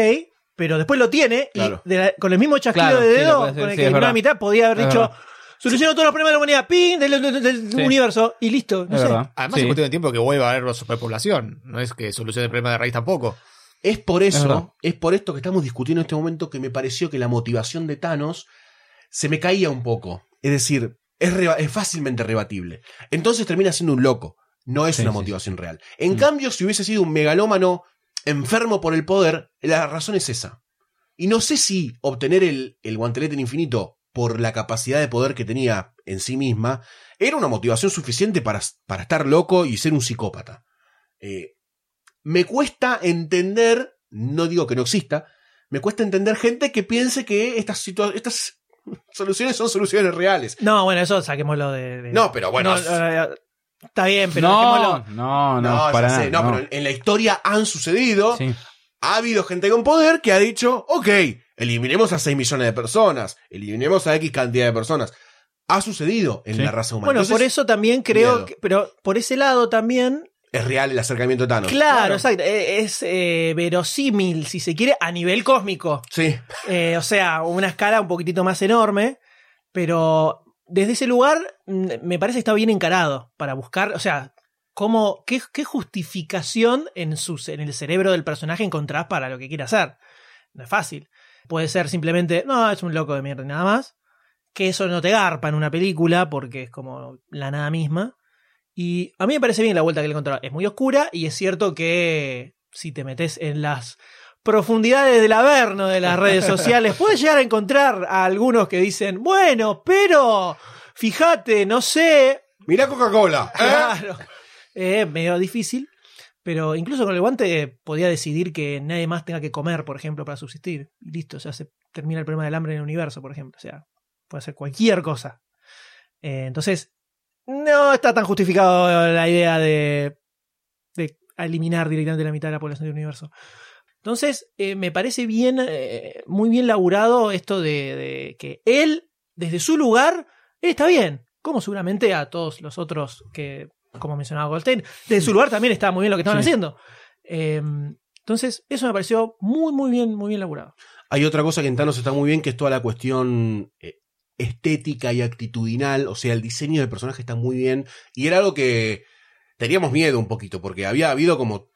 pero después lo tiene Claro. y de la- con el mismo chasquido Claro, de sí, dedo con el sí, que eliminó la mitad, podía haber Es dicho, verdad. Soluciono todos los problemas de la humanidad, ¡ping! del, del- del Sí. universo y listo. No Es sé. verdad. Además Sí. es cuestión de tiempo que vuelva a haber superpoblación. No es que solucione el problema de raíz tampoco. Es por eso, es, por esto que estamos discutiendo en este momento que me pareció que la motivación de Thanos se me caía un poco. Es decir, es, reba- es fácilmente rebatible. Entonces termina siendo un loco. No es Sí, una sí, motivación real. En Mm. cambio, si hubiese sido un megalómano enfermo por el poder, la razón es esa. Y no sé si obtener el, el guantelete en infinito por la capacidad de poder que tenía en sí misma era una motivación suficiente para, para estar loco y ser un psicópata. Eh, me cuesta entender, no digo que no exista, me cuesta entender gente que piense que estas, estas soluciones son soluciones reales. No, bueno, eso saquémoslo de. de- No, pero bueno. No, está bien, pero no, dejémoslo- no, no, No, para sé, no, no. pero en la historia han sucedido. Sí. Ha habido gente con poder que ha dicho, ok, eliminemos a 6 millones de personas, eliminemos a X cantidad de personas. Ha sucedido en Sí. la raza humana. Bueno, Entonces, por eso también creo miedo. que, pero por ese lado también, es real el acercamiento de Thanos. claro, exacto, eh, es eh, verosímil, si se quiere, a nivel cósmico. Sí, Eh, o sea, una escala un poquitito más enorme, pero desde ese lugar mm, me parece que está bien encarado para buscar, o sea, cómo, qué, qué justificación en, su, en el cerebro del personaje encontrás para lo que quiere hacer. No es fácil. Puede ser simplemente, no, es un loco de mierda y nada más. Que eso no te garpa en una película porque es como la nada misma. Y a mí me parece bien la vuelta que le encontró. Es muy oscura y es cierto que si te metes en las profundidades del averno de las redes sociales, puedes llegar a encontrar a algunos que dicen, bueno, pero fíjate, no sé. Mirá Coca-Cola. ¿eh? Claro. Es medio difícil. Pero incluso con el guante eh, podía decidir que nadie más tenga que comer, por ejemplo, para subsistir. Y listo, o sea, se termina el problema del hambre en el universo, por ejemplo. O sea, puede hacer cualquier cosa. Eh, entonces, no está tan justificado la idea de, eliminar directamente la mitad de la población del universo. Entonces, eh, me parece bien, eh, muy bien laburado esto de, de que él, desde su lugar, eh, está bien. Como seguramente a todos los otros que, como mencionaba Goldstein, desde su lugar también está muy bien lo que estaban Sí. haciendo. Eh, entonces, eso me pareció muy, muy bien, muy bien laburado. Hay otra cosa que en Thanos está muy bien, que es toda la cuestión eh, estética y actitudinal. O sea, el diseño del personaje está muy bien. Y era algo que teníamos miedo un poquito, porque había habido como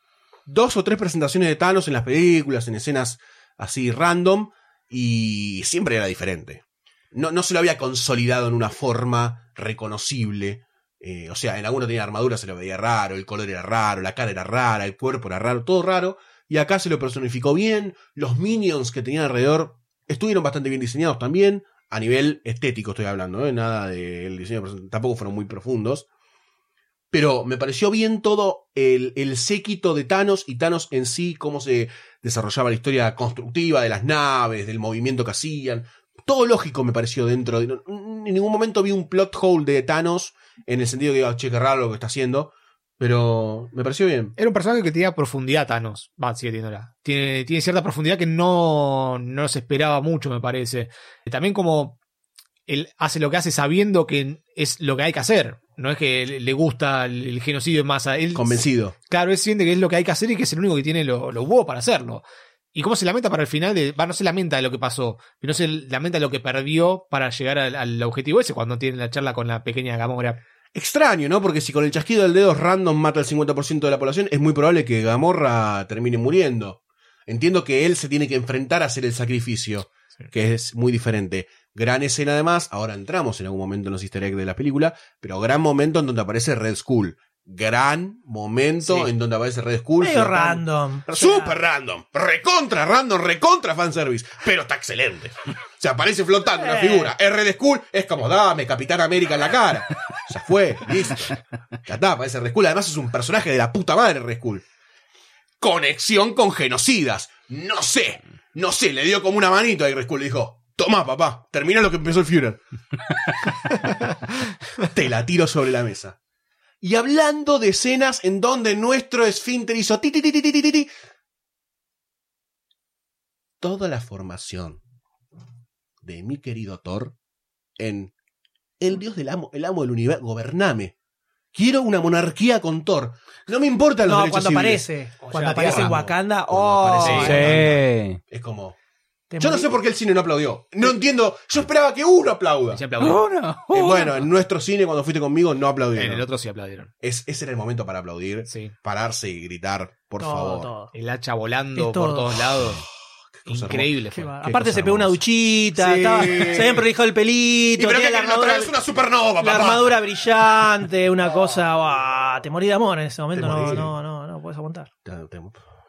dos o tres presentaciones de Thanos en las películas, en escenas así random, y siempre era diferente. No, no se lo había consolidado en una forma reconocible. Eh, o sea, en alguno tenía armadura, se lo veía raro, el color era raro, la cara era rara, el cuerpo era raro, todo raro. Y acá se lo personificó bien. Los minions que tenían alrededor estuvieron bastante bien diseñados también. A nivel estético estoy hablando, ¿eh? nada del diseño, de person- tampoco fueron muy profundos. Pero me pareció bien todo el, el séquito de Thanos y Thanos en sí, cómo se desarrollaba la historia constructiva de las naves, del movimiento que hacían. Todo lógico me pareció dentro. de- En ningún momento vi un plot hole de Thanos en el sentido de que, "Ah, che, qué raro lo que está haciendo. Pero me pareció bien. Era un personaje que tenía profundidad, Thanos. Va, sigue teniéndola. Tiene, tiene cierta profundidad que no, no se esperaba mucho, me parece. También como él hace lo que hace sabiendo que es lo que hay que hacer. No es que le- gusta el, el genocidio en masa. Él, Convencido. Claro, él siente que es lo que hay que hacer y que es el único que tiene los lo huevos para hacerlo. Y cómo se lamenta para el final de. Va, no se lamenta de lo que pasó, pero se lamenta de lo que perdió para llegar al, al objetivo ese cuando tiene la charla con la pequeña Gamora. Extraño, ¿no? Porque si con el chasquido del dedo random mata al 50% de la población, es muy probable que Gamorra termine muriendo. Entiendo que él se tiene que enfrentar a hacer el sacrificio, Sí. que es muy diferente. Gran escena además, ahora entramos en algún momento en los easter eggs de la película, pero gran momento en donde aparece Red Skull. Gran momento Sí. en donde aparece Red Skull. Medio random. Super random, recontra random, recontra fanservice, pero está excelente. O sea, aparece flotando una Eh. figura. R de Skull es como, dame Capitán América en la cara. Ya fue, listo. Ya está, aparece Red Skull. Además es un personaje de la puta madre Red Skull. Conexión con genocidas. No sé, no sé, le dio como una manito a Red Skull y dijo, toma papá, termina lo que empezó el Führer. Te la tiro sobre la mesa. Y hablando de escenas en donde nuestro esfínter hizo ti, ti, ti, ti, ti, ti, ti, ti. Toda la formación de mi querido Thor en el dios del amo, el amo del universo, gobername. Quiero una monarquía con Thor. No me importan los No, derechos cuando civiles. aparece. O Cuando sea, aparece en. Wakanda. Cuando Oh, aparece Sí. Es como. Te Yo no sé por qué el cine no aplaudió. No entiendo. Yo esperaba que uno aplauda. Se aplaudió. Uno, Eh, uno. bueno, en nuestro cine, cuando fuiste conmigo, no aplaudieron. En el otro sí aplaudieron. Es, ese era el momento para aplaudir. Sí. Pararse y gritar, por Todo, favor. todo. El hacha volando Es por todo. todos lados. cosa Increíble Qué. Qué Aparte se pegó una duchita, Sí. estaba- se habían prolijado el Y pelito, pero tenía que la armadura, vez una supernova, la papá. armadura brillante, una cosa, ¡buah! te morí de amor en ese momento, no, no, no, no puedes aguantar.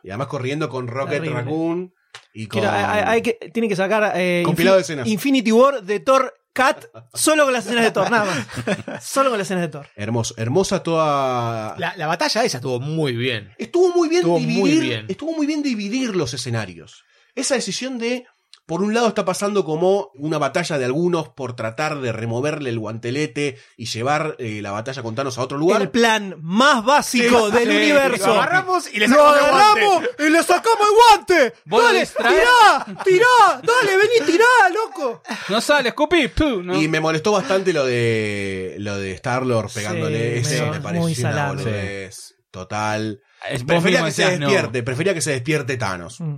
Y además corriendo con Rocket Terrible. Raccoon y con. Quiero- hay, hay que, tiene que sacar eh, Compilado de Infin- escenas. Infinity War de Thor Cat solo con las escenas de Thor, nada más. Solo con las escenas de Thor. Hermoso, hermosa toda. La, la batalla esa estuvo muy bien. Estuvo muy bien Estuvo dividir. muy bien. Estuvo muy bien dividir los escenarios. Esa decisión de. Por un lado está pasando como una batalla de algunos por tratar de removerle el guantelete y llevar eh, la batalla con Thanos a otro lugar. El plan más básico Sí, del sí, universo. Lo agarramos y le Lo sacamos el guante. agarramos y le sacamos el guante. Dale, tirá, tirá, dale, vení, tirá, loco. No sale, escupí. Y me molestó bastante lo de lo de Star-Lord pegándole. Sí, Ese medio- me muy pareció una boludez total. Es- Prefería que se decías, no. despierte, prefería que se despierte Thanos. Mm.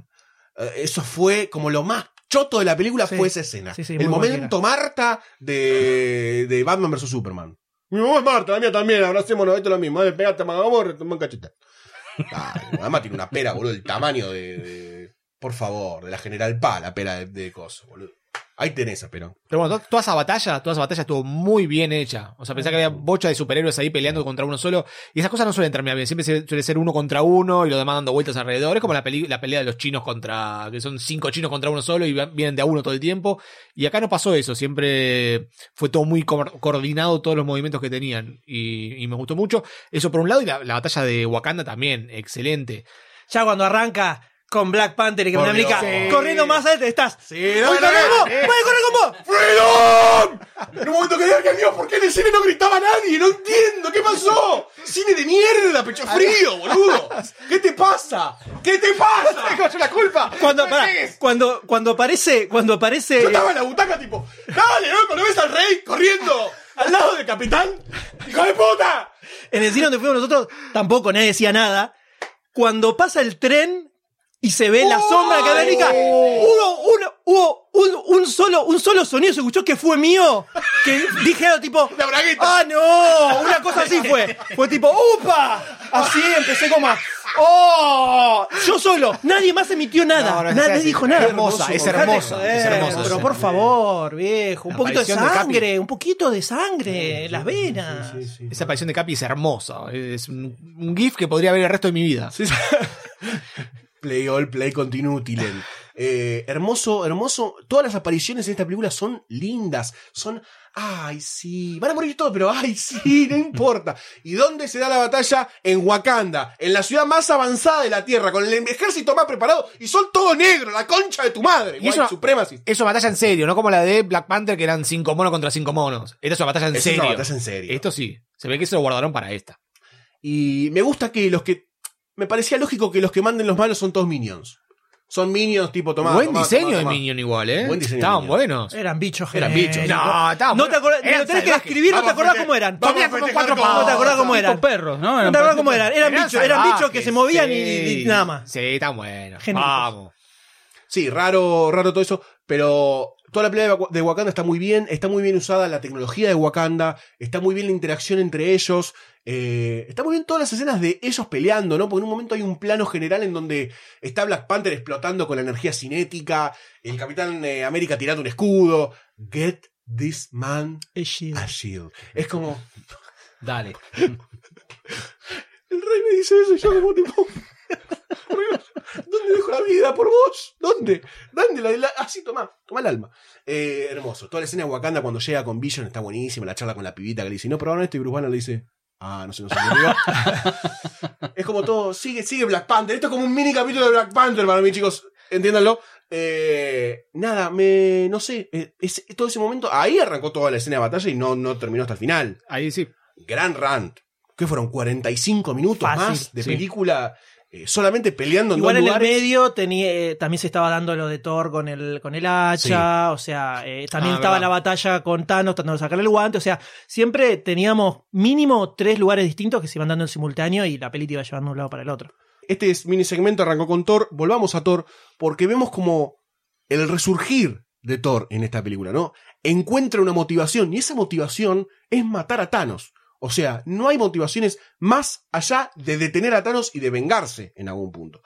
Eh, Eso fue como lo más choto de la película Sí. fue esa escena. Sí, sí, el momento Marta de, de Batman vs Superman. Mi mamá es Marta, la mía también, abracémonos, esto es lo mismo. Dale, pegate a Magamor, toma un cachete. Dale, además tiene una pera, boludo, el tamaño de, de- Por favor, de la General Pa, la pera de, de coso, boludo. Ahí tenés esa, pero. Pero bueno, to- toda esa batalla, toda esa batalla estuvo muy bien hecha. O sea, pensá que había bocha de superhéroes ahí peleando contra uno solo. Y esas cosas no suelen terminar bien. Siempre suele ser uno contra uno y los demás dando vueltas alrededor. Es como la, peli- la pelea de los chinos contra. que son cinco chinos contra uno solo y vienen de a uno todo el tiempo. Y acá no pasó eso. Siempre fue todo muy co- coordinado, todos los movimientos que tenían. Y, y me gustó mucho. Eso por un lado. Y la, la batalla de Wakanda también. Excelente. Ya cuando arranca con Black Panther y me América Dios. corriendo más adelante estás. Sí, ¡Voy con vos! ¡Voy a correr con vos! ¡Freedom! En un momento que que Dios, ¿por qué en el cine no gritaba nadie? No entiendo, ¿qué pasó? Cine de mierda, pecho frío, boludo. ¿Qué te pasa? ¿Qué te pasa? yo la culpa! Cuando, ¿Qué pará, cuando, cuando aparece, cuando aparece. Yo estaba en la butaca tipo, dale, loco, ¿no ves al rey corriendo al lado del capitán? ¡Hijo de puta! En el cine donde fuimos nosotros, tampoco nadie decía nada. Cuando pasa el tren y se ve la sombra América, hubo, un, hubo un, un solo, un solo sonido, se escuchó que fue mío. Que dije algo tipo, La bragueta. ¡ah, no! Una cosa así fue. Fue tipo, ¡upa! Así empecé como a, ¡oh! Yo solo, nadie más emitió nada. No, no, es nadie así. dijo nada. Es hermosa, es hermosa, es hermosa, Pero sí. por favor, viejo, un La poquito de sangre, un poquito de sangre, en las venas. Esa aparición de Capi es hermosa. Es un, un GIF que podría ver el resto de mi vida. Play all, play continue, utilen. Eh, hermoso, hermoso. Todas las apariciones en esta película son lindas. Son, ay, sí. Van a morir todos, pero ay, sí, no importa. ¿Y dónde se da la batalla? En Wakanda, en la ciudad más avanzada de la Tierra, con el ejército más preparado. Y son todos negros, la concha de tu madre. Y eso- Supremacy. Eso batalla en serio, no como la de Black Panther que eran cinco monos contra cinco monos. Es una batalla en Es serio. una batalla en serio. Esto sí. Se ve que se lo guardaron para esta. Y me gusta que los que. Me parecía lógico que los que manden los malos son todos minions. Son minions tipo tomá. Buen tomá, diseño tomá, de tomá. Minion igual, ¿eh? Buen diseño Estaban buenos. Eran bichos Eran bichos. No, estaban No te acordás, lo tenés que describir, no te acordás cómo eran. Comían con festejar cuatro con- No te acordás cómo eran. Perros, ¿no? Te acordás cómo eran. Eran bichos, eran bichos que se movían y, nada más. Sí, están buenos. Vamos. Sí, raro, raro todo eso, pero toda la pelea de Wakanda está muy bien, está muy bien usada la tecnología de Wakanda, está muy bien la interacción entre ellos, eh, está muy bien todas las escenas de ellos peleando, ¿no? Porque en un momento hay un plano general en donde está Black Panther explotando con la energía cinética, el Capitán eh, América tirando un escudo, get this man shield. a shield. Es como, Dale. el rey me dice eso y yo como tipo... ¿Dónde dejo la vida por vos? ¿Dónde? ¿Dónde? La, la- así, toma, toma el alma. Eh, hermoso. Toda la escena de Wakanda cuando llega con Vision está buenísima. La charla con la pibita que le dice, no probaron esto y Bruce Banner le dice, ah, no se nos ocurrió. es como todo, sigue, sigue Black Panther. Esto es como un mini capítulo de Black Panther para mí, chicos. Entiéndanlo. Eh, nada, me, no sé, eh, es- todo ese momento, ahí arrancó toda la escena de batalla y no, no terminó hasta el final. Ahí sí. Gran rant. ¿Qué fueron? 45 minutos Fácil, más de sí. película eh, solamente peleando en Igual dos en el medio tenía, eh, también se estaba dando lo de Thor con el, con el hacha, o sea, eh, también Ah, estaba verdad. la batalla con Thanos tratando de sacarle el guante, o sea, siempre teníamos mínimo tres lugares distintos que se iban dando en simultáneo y la peli te iba llevando de un lado para el otro. Este es- mini segmento arrancó con Thor. Volvamos a Thor porque vemos como el resurgir de Thor en esta película, ¿no? Encuentra una motivación y esa motivación es matar a Thanos. O sea, no hay motivaciones más allá de detener a Thanos y de vengarse en algún punto.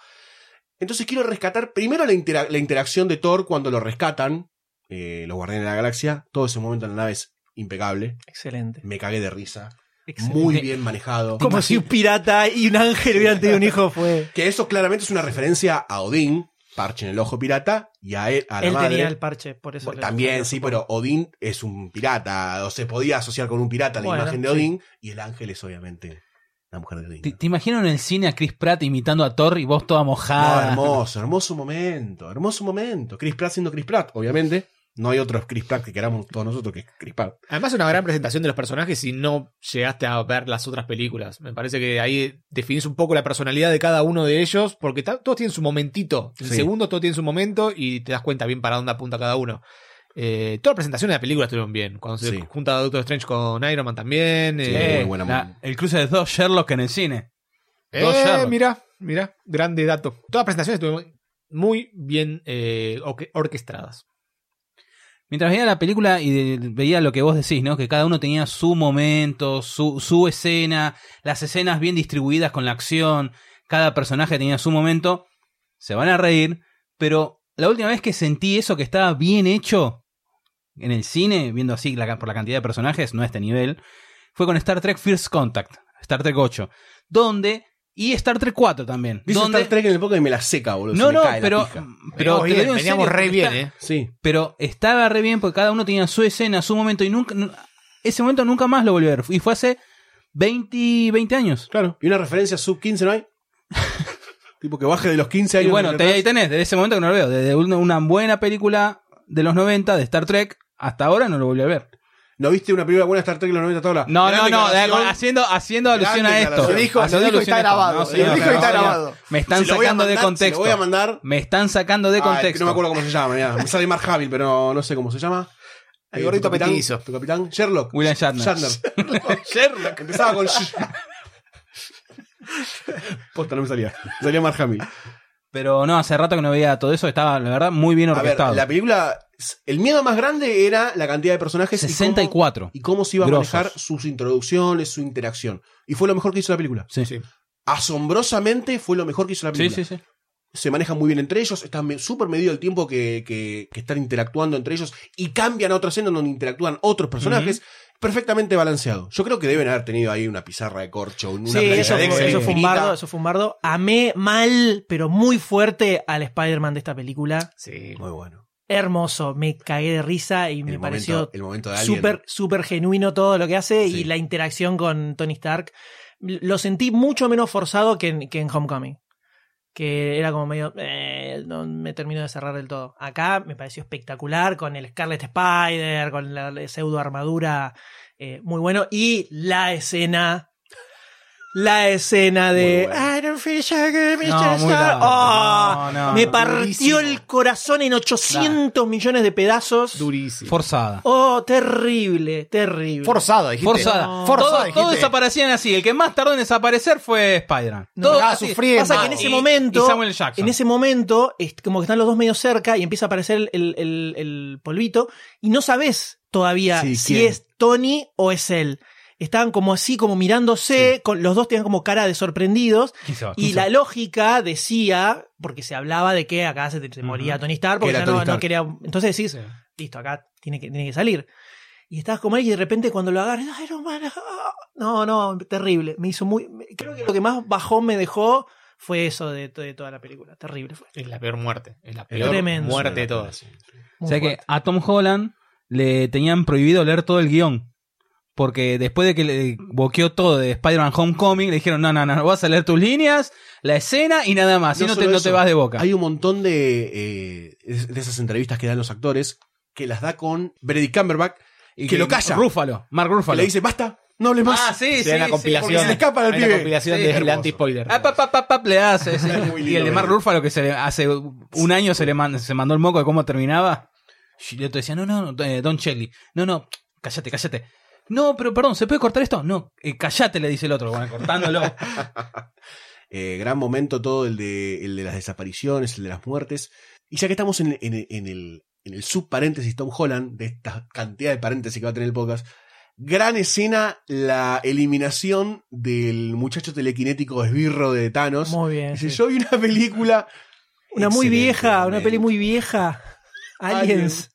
Entonces quiero rescatar primero la, intera- la interacción de Thor cuando lo rescatan, eh, los Guardianes de la Galaxia. Todo ese momento en la nave es impecable. Excelente. Me cagué de risa. excelente. Muy bien manejado. Como si un pirata y un ángel hubieran tenido un hijo fue. Que eso claramente es una referencia a Odín, parche en el ojo pirata, y a él, a la Él madre. tenía el parche, por eso. Bueno, también, sí, pero Odín es un pirata, o se podía asociar con un pirata la Bueno, imagen de sí. Odín, y el ángel es obviamente la mujer de Odín. ¿Te, te imagino en el cine a Chris Pratt imitando a Thor y vos toda No, mojada? hermoso, hermoso momento, hermoso momento. Chris Pratt siendo Chris Pratt, obviamente. No hay otro Chris Pratt que queramos todos nosotros que es Chris Pratt. Además, una gran presentación de los personajes si no llegaste a ver las otras películas. Me parece que ahí definís un poco la personalidad de cada uno de ellos, porque todos tienen su momentito. El Sí. segundo, todos tienen su momento y te das cuenta bien para dónde apunta cada uno. Eh, todas las presentaciones de la película estuvieron bien. Cuando se Sí. junta Doctor Strange con Iron Man también. Sí, eh, muy buena. La- el cruce de dos Sherlock en el cine. Dos eh, Sherlock. mira, mira, grande dato. Todas las presentaciones estuvieron muy bien eh, orque- orquestadas. Mientras veía la película y veía lo que vos decís, ¿no? Que cada uno tenía su momento, su, escena, las escenas bien distribuidas con la acción, cada personaje tenía su momento. Se van a reír, pero la última vez que sentí eso que estaba bien hecho en el cine, viendo así por la cantidad de personajes, no a este nivel, fue con Star Trek First Contact, Star Trek 8, donde, y Star Trek 4 también, Dice donde... Star Trek en el poco y me la seca, boludo. no, se me no, cae la pero, pero te lo bien, veníamos serio, re bien, está- ¿eh? Sí. pero estaba re bien porque cada uno tenía su escena, su momento y nunca nu- ese momento nunca más lo volví a ver y fue hace 20, 20 años. Claro. ¿Y una referencia sub 15 no hay? tipo que baje de los 15 años. Y bueno, te, ahí tenés, desde ese momento que no lo veo, desde una, una buena película de los 90 de Star Trek hasta ahora no lo volví a ver. ¿No viste una película buena Star Trek en los 90 hasta ahora? No, no, no, haciendo, haciendo alusión a esto. Lo dijo- lo dijo y está grabado. Lo dijo y está grabado. Me están sacando de contexto. voy a mandar. Me están sacando de contexto. no me acuerdo cómo se llama, mirá. Me sale Mark Hamill, pero no sé cómo se llama. El Eh, gordito tu capitán- petizo. Tu capitán, Sherlock. William Shatner. Sherlock. Empezaba con. Posta, no me salía. Me salía Mark Hamill. Pero no, hace rato que no veía todo eso, estaba la verdad muy bien A ver, orquestado. la película. El miedo más grande era la cantidad de personajes. y cómo- 64. Y cómo, se iba a Grosos. manejar sus introducciones, su interacción. Y fue lo mejor que hizo la película. Sí, Sí. Asombrosamente fue lo mejor que hizo la sí, película. sí. sí. se manejan muy bien entre ellos, está me- súper medido el tiempo que, que- que están interactuando entre ellos y cambian a otra escena donde interactúan otros personajes. Perfectamente balanceado. Yo creo que deben haber tenido ahí una pizarra de corcho, una Sí, eso de fue, eso fue un bardo, eso fue un bardo. Amé mal, pero muy fuerte al Spider-Man de esta película. Sí. Muy bueno. Hermoso, me cagué de risa y me el, pareció momento, súper, súper genuino todo lo que hace Sí. y la interacción con Tony Stark. Lo sentí mucho menos forzado que en, que en Homecoming. Que era como medio. eh, no me terminó de cerrar del todo. Acá me pareció espectacular con el Scarlet Spider, con la, pseudo armadura. eh, muy bueno. Y la escena. La escena de. I don't feel so good, Mr. No, muy Stark". largo. Oh, No, no, me no. partió durísimo. el corazón en 800 millones de pedazos. Durísimo. Forzada. Oh, terrible, terrible. Forzada, dijiste. Forzada. No. Forzada, Todo- dijiste. todos desaparecían así. El que más tardó en desaparecer fue Spider-Man. No, Todos así. sufriendo. Pasa que en ese Y- momento, y Samuel Jackson. en ese momento, es como que están los dos medio cerca y empieza a aparecer el, el- el polvito y no sabes todavía Sí, si ¿quién? es Tony o es él. Estaban como así, como mirándose, con, los dos tenían como cara de sorprendidos ¿Quién se va? ¿Quién y la lógica decía, porque se hablaba de que acá se, se moría Tony Stark porque Que ya no, quería... Entonces decís, Sí. listo, acá tiene que, tiene que salir. Y estabas como ahí y de repente cuando lo agarras, Iron Man, ah". no, no, terrible. Me hizo muy. me- Creo que lo que más bajón me dejó fue eso de, de toda la película. Terrible fue. Es la peor muerte. Es la peor tremendo. muerte de todas. Muy O sea que a Tom Holland le tenían prohibido leer todo el guion. Porque después de que le boqueó todo de Spider-Man Homecoming, le dijeron, no, no, no, vas a leer tus líneas, la escena y nada más. Si no, te, no te vas de boca. Hay un montón de, eh, de esas entrevistas que dan los actores que las da con Benedict Cumberbatch Y que lo calla. Rúfalo, Mark que Ruffalo. le dice, basta, no hables más. Ah, sí, Sí, una sí, compilación. se le escapa al una compilación Sí, hermoso. anti-spoiler. Ah, pa, pa, pa, pa, le hace. sí. Y lindo, el de Mark muy Ruffalo que se le, hace un año se le man- se mandó el moco de cómo terminaba. Y el otro decía, no, no, no, eh, Don Shelley. No, no, cállate, cállate. No, pero perdón, ¿se puede cortar esto? No, eh, cállate, le dice el otro, bueno, cortándolo. Eh, gran momento todo el de, el de las desapariciones, el de las muertes. Y ya que estamos en, en- en el, en el subparéntesis Tom Holland, de esta cantidad de paréntesis que va a tener el podcast, gran escena la eliminación del muchacho telequinético esbirro de Thanos. Muy bien. Dice, sí. yo vi una película... Una muy vieja, una peli muy vieja. Aliens.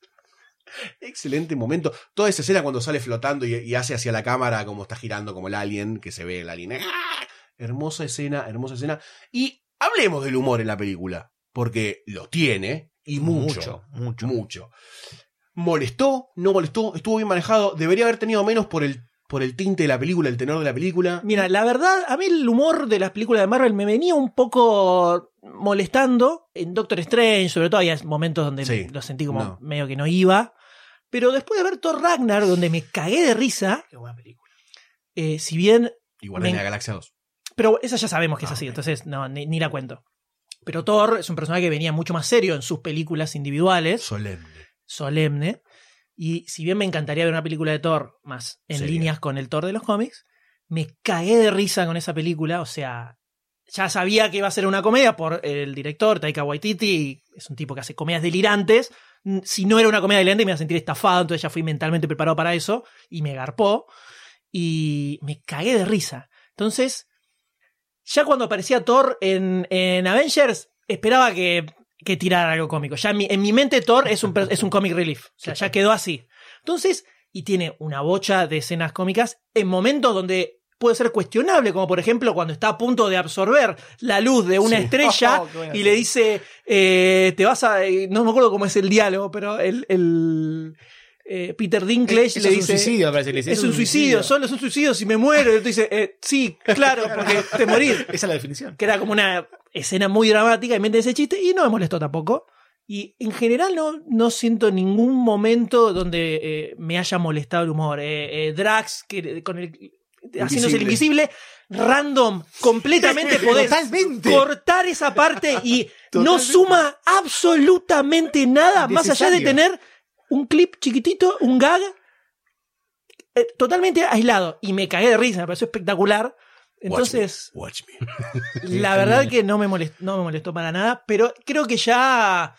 Excelente momento. Toda esa escena cuando sale flotando y, y hace hacia la cámara como está girando como el alien, que se ve el alien. ¡Ah! Hermosa escena, hermosa escena. Y hablemos del humor en la película, porque lo tiene y mucho. mucho. Mucho. ¿Molestó? ¿No molestó? ¿Estuvo bien manejado? ¿Debería haber tenido menos por el, por el tinte de la película, el tenor de la película? Mira, la verdad, a mí el humor de las películas de Marvel me venía un poco molestando. En Doctor Strange, sobre todo, había momentos donde Sí, lo sentí como no. medio que no iba. Pero después de ver Thor Ragnar, donde me cagué de risa, Qué buena película. eh, si bien Y Guardianes Me- de la Galaxia 2. Pero esa ya sabemos que es Ah, así, entonces no, ni, ni la cuento. Pero Thor es un personaje que venía mucho más serio en sus películas individuales, Solemne. solemne. Y si bien me encantaría ver una película de Thor más en Seria. líneas con el Thor de los cómics, me cagué de risa con esa película. O sea, ya sabía que iba a ser una comedia por el director, Taika Waititi, es un tipo que hace comedias delirantes. Si no era una comedia delirante me iba a sentir estafado, entonces ya fui mentalmente preparado para eso y me garpó. Y me cagué de risa. Entonces, ya cuando aparecía Thor en, en Avengers, esperaba que, que tirara algo cómico. Ya en mi, en mi mente Thor es un, es un comic relief. O sea, ya quedó así. Entonces, y tiene una bocha de escenas cómicas en momentos donde puede ser cuestionable, como por ejemplo cuando está a punto de absorber la luz de una Sí. estrella Oh, y le dice, eh, te vas a... eh, no me acuerdo cómo es el diálogo, pero el... el eh, Peter Dinklage le es un dice... suicidio, parece que le dice. Es un suicidio, solo es un suicidio si me muero. Y tú dices, eh, sí, claro, porque te morís. Esa es la definición. Que era como una escena muy dramática y mente ese chiste y no me molestó tampoco. Y en general no, no siento ningún momento donde eh, me haya molestado el humor. Eh, eh, Drax, que, con el, haciéndose el invisible, random, completamente podés Totalmente. cortar esa parte y no suma absolutamente nada más allá de tener un clip chiquitito, un gag eh, totalmente aislado. Y me cagué de risa, me pareció espectacular. Entonces, Watch me. la verdad que no me, molestó, no me molestó para nada, pero creo que ya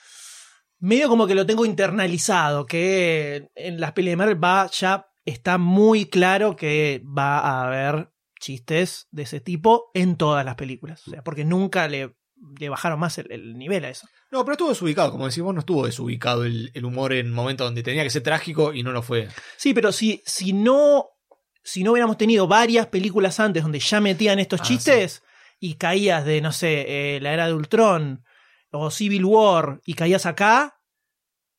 medio como que lo tengo internalizado, que en las pelis de Marvel va, ya está muy claro que va a haber chistes de ese tipo en todas las películas. O sea, porque nunca le le bajaron más el, el nivel a eso. No, pero estuvo desubicado, como decís vos, no estuvo desubicado el, el humor en momentos donde tenía que ser trágico y no lo fue. Sí, pero si, si no. Si no hubiéramos tenido varias películas antes donde ya metían estos Ah, chistes y caías de, no sé, eh, la era de Ultron o Civil War y caías acá,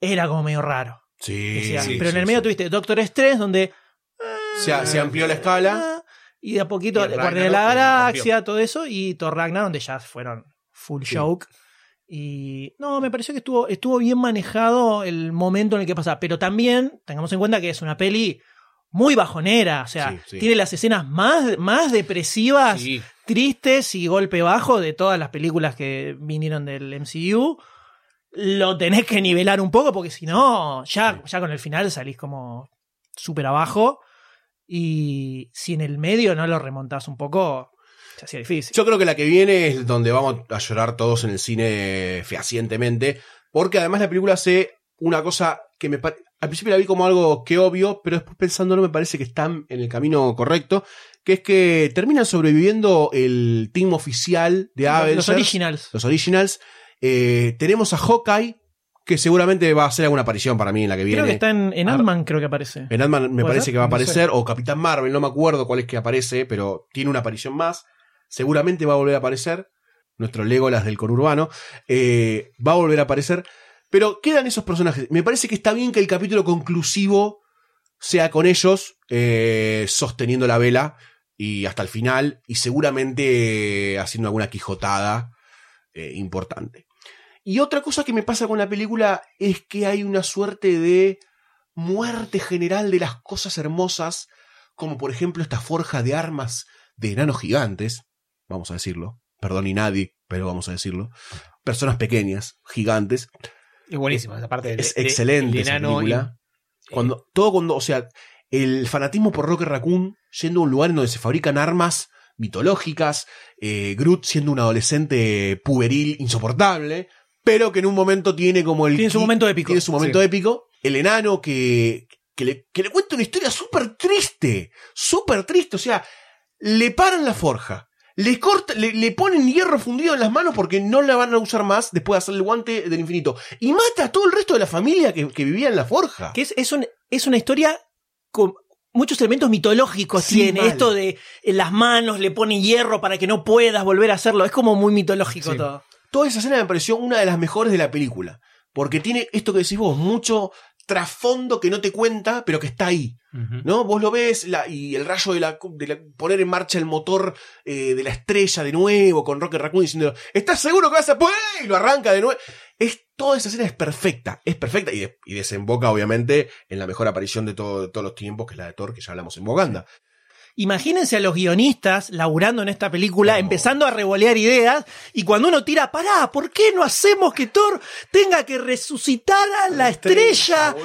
era como medio raro. Sí, sí, pero en el medio tuviste Doctor Strange donde Se, se amplió la escala. Ah, Y de a poquito, Guardia de la eh, Galaxia, todo eso, y Thor Ragnar, donde ya fueron full Sí. joke. Y no, me pareció que estuvo, estuvo bien manejado el momento en el que pasa. Pero también tengamos en cuenta que es una peli muy bajonera. O sea, Sí, sí. tiene las escenas más, más depresivas, tristes y golpe bajo de todas las películas que vinieron del MCU. Lo tenés que nivelar un poco porque si no, ya, ya con el final salís como súper abajo. Y si en el medio no lo remontás un poco, se hacía difícil. Yo creo que la que viene es donde vamos a llorar todos en el cine fehacientemente. Porque además la película hace una cosa que me al principio la vi como algo que obvio, pero después pensándolo me parece que están en el camino correcto. Que es que terminan sobreviviendo el team oficial de Avengers. Los originals. Los originals. Eh, tenemos a Hawkeye, que seguramente va a hacer alguna aparición para mí en la que viene. Creo que está en, en Ah, Ant-Man, creo que aparece. En Ant-Man me ¿Puede parece ser? que va a No sé. aparecer, o Capitán Marvel, no me acuerdo cuál es que aparece, pero tiene una aparición más. Seguramente va a volver a aparecer. Nuestro Legolas del conurbano. eh, va a volver a aparecer. Pero quedan esos personajes. Me parece que está bien que el capítulo conclusivo sea con ellos, eh, sosteniendo la vela y hasta el final, y seguramente eh, haciendo alguna quijotada importante. Y otra cosa que me pasa con la película es que hay una suerte de muerte general de las cosas hermosas, como por ejemplo esta forja de armas de enanos gigantes, vamos a decirlo, perdón y nadie, pero vamos a decirlo, personas pequeñas, gigantes, Es buenísima esa parte del es de- excelente del esa película. y- Cuando, todo cuando, o sea, el fanatismo por Rocket Raccoon yendo a un lugar en donde se fabrican armas mitológicas, eh, Groot siendo un adolescente puberil insoportable, pero que en un momento tiene como el... Tiene su momento épico. Tiene su momento Sí. épico. El enano que, que, le, que le cuenta una historia súper triste, súper triste, o sea, le paran la forja. Le, corta, le, le ponen hierro fundido en las manos porque no la van a usar más después de hacer el guante del infinito. Y mata a todo el resto de la familia que, que vivía en la forja. Que es, es, un- es una historia con muchos elementos mitológicos. Sí, tiene mal. esto de en las manos le pone hierro para que no puedas volver a hacerlo. Es como muy mitológico Sí. todo. Toda esa escena me pareció una de las mejores de la película. Porque tiene esto que decís vos, mucho trasfondo que no te cuenta, pero que está ahí. ¿No? Vos lo ves la, y el rayo de, la, de la- poner en marcha el motor eh, de la estrella de nuevo con Rocket Raccoon diciendo, ¿estás seguro que vas a poder? Y lo arranca de nuevo. Es, toda esa escena es perfecta, es perfecta y, de- y desemboca obviamente en la mejor aparición de, todo- de todos los tiempos, que es la de Thor, que ya hablamos en Boganda. Imagínense a los guionistas laburando en esta película, No. empezando a revolear ideas, y cuando uno tira, pará, ¿por qué no hacemos que Thor tenga que resucitar a la estrella?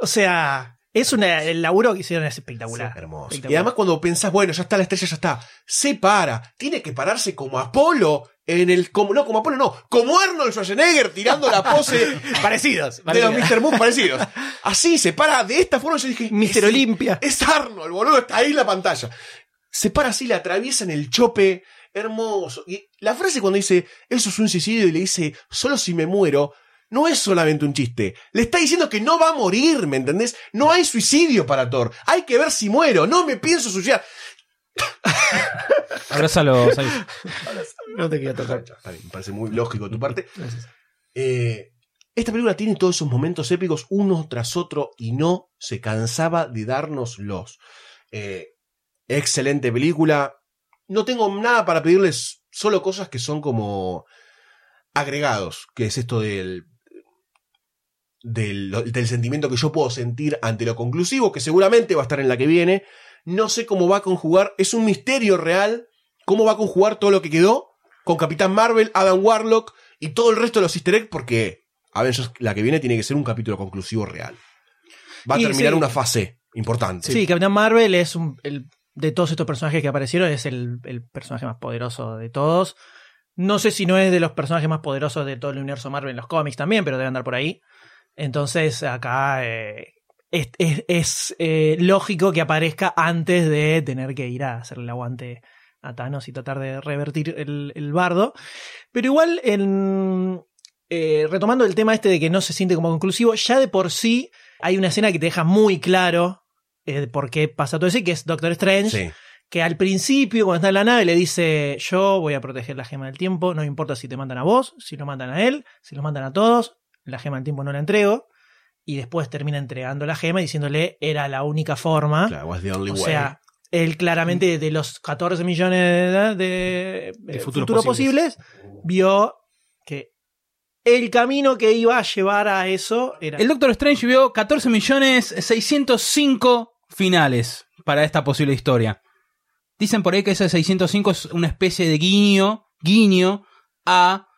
O sea, es una, el laburo que hicieron es espectacular. Sí, hermoso. Espectacular. Y además cuando pensás, bueno, ya está la estrella, ya está, se para, tiene que pararse como Apolo en el, como, no, como Apolo no, como Arnold Schwarzenegger tirando la pose Parecidos. de los. Mr. Moon parecidos. Así, se para de esta forma, yo dije, Mr. Olimpia. Es Arnold, boludo, está ahí en la pantalla. Se para así, le atraviesa en el chope, hermoso. Y la frase cuando dice, eso es un suicidio, y le dice, solo si me muero, no es solamente un chiste. Le está diciendo que no va a morir, ¿me entendés? No hay suicidio para Thor. Hay que ver si muero. No me pienso suicidar. Abrázalo, Sayus. No te quería tocar. Está bien, me parece muy lógico de tu parte. Eh, esta película tiene todos esos momentos épicos uno tras otro y no se cansaba de dárnoslos. Eh, excelente película. No tengo nada para pedirles, solo cosas que son como agregados, que es esto del, del, del sentimiento que yo puedo sentir ante lo conclusivo, que seguramente va a estar en la que viene. No sé cómo va a conjugar, es un misterio real cómo va a conjugar todo lo que quedó con Capitán Marvel, Adam Warlock y todo el resto de los easter eggs, porque Avengers, la que viene, tiene que ser un capítulo conclusivo real. Va a Y terminar sí. una fase importante. Sí, Capitán Marvel es un, el, de todos estos personajes que aparecieron, es el, el personaje más poderoso de todos. No sé si no es de los personajes más poderosos de todo el universo Marvel en los cómics también, pero debe andar por ahí. Entonces acá eh, es, es- es, eh, lógico que aparezca antes de tener que ir a hacerle el aguante a Thanos y tratar de revertir el, el bardo. Pero igual, en, eh, retomando el tema este de que no se siente como conclusivo, ya de por sí hay una escena que te deja muy claro eh, por qué pasa todo eso, y que es Doctor Strange. Sí. Que al principio, cuando está en la nave, le dice: Yo voy a proteger la gema del tiempo. No importa si te mandan a vos, si lo mandan a él, si lo mandan a todos. La gema del tiempo no la entrego. Y después termina entregando la gema diciéndole: Era la única forma. Claro, was the only O way. sea, él claramente de los 14 millones de, de- de futuros posibles, vio que el camino que iba a llevar a eso era... El Doctor Strange vio 14 millones 605 finales para esta posible historia. Dicen por ahí que ese 605 es una especie de guiño, guiño a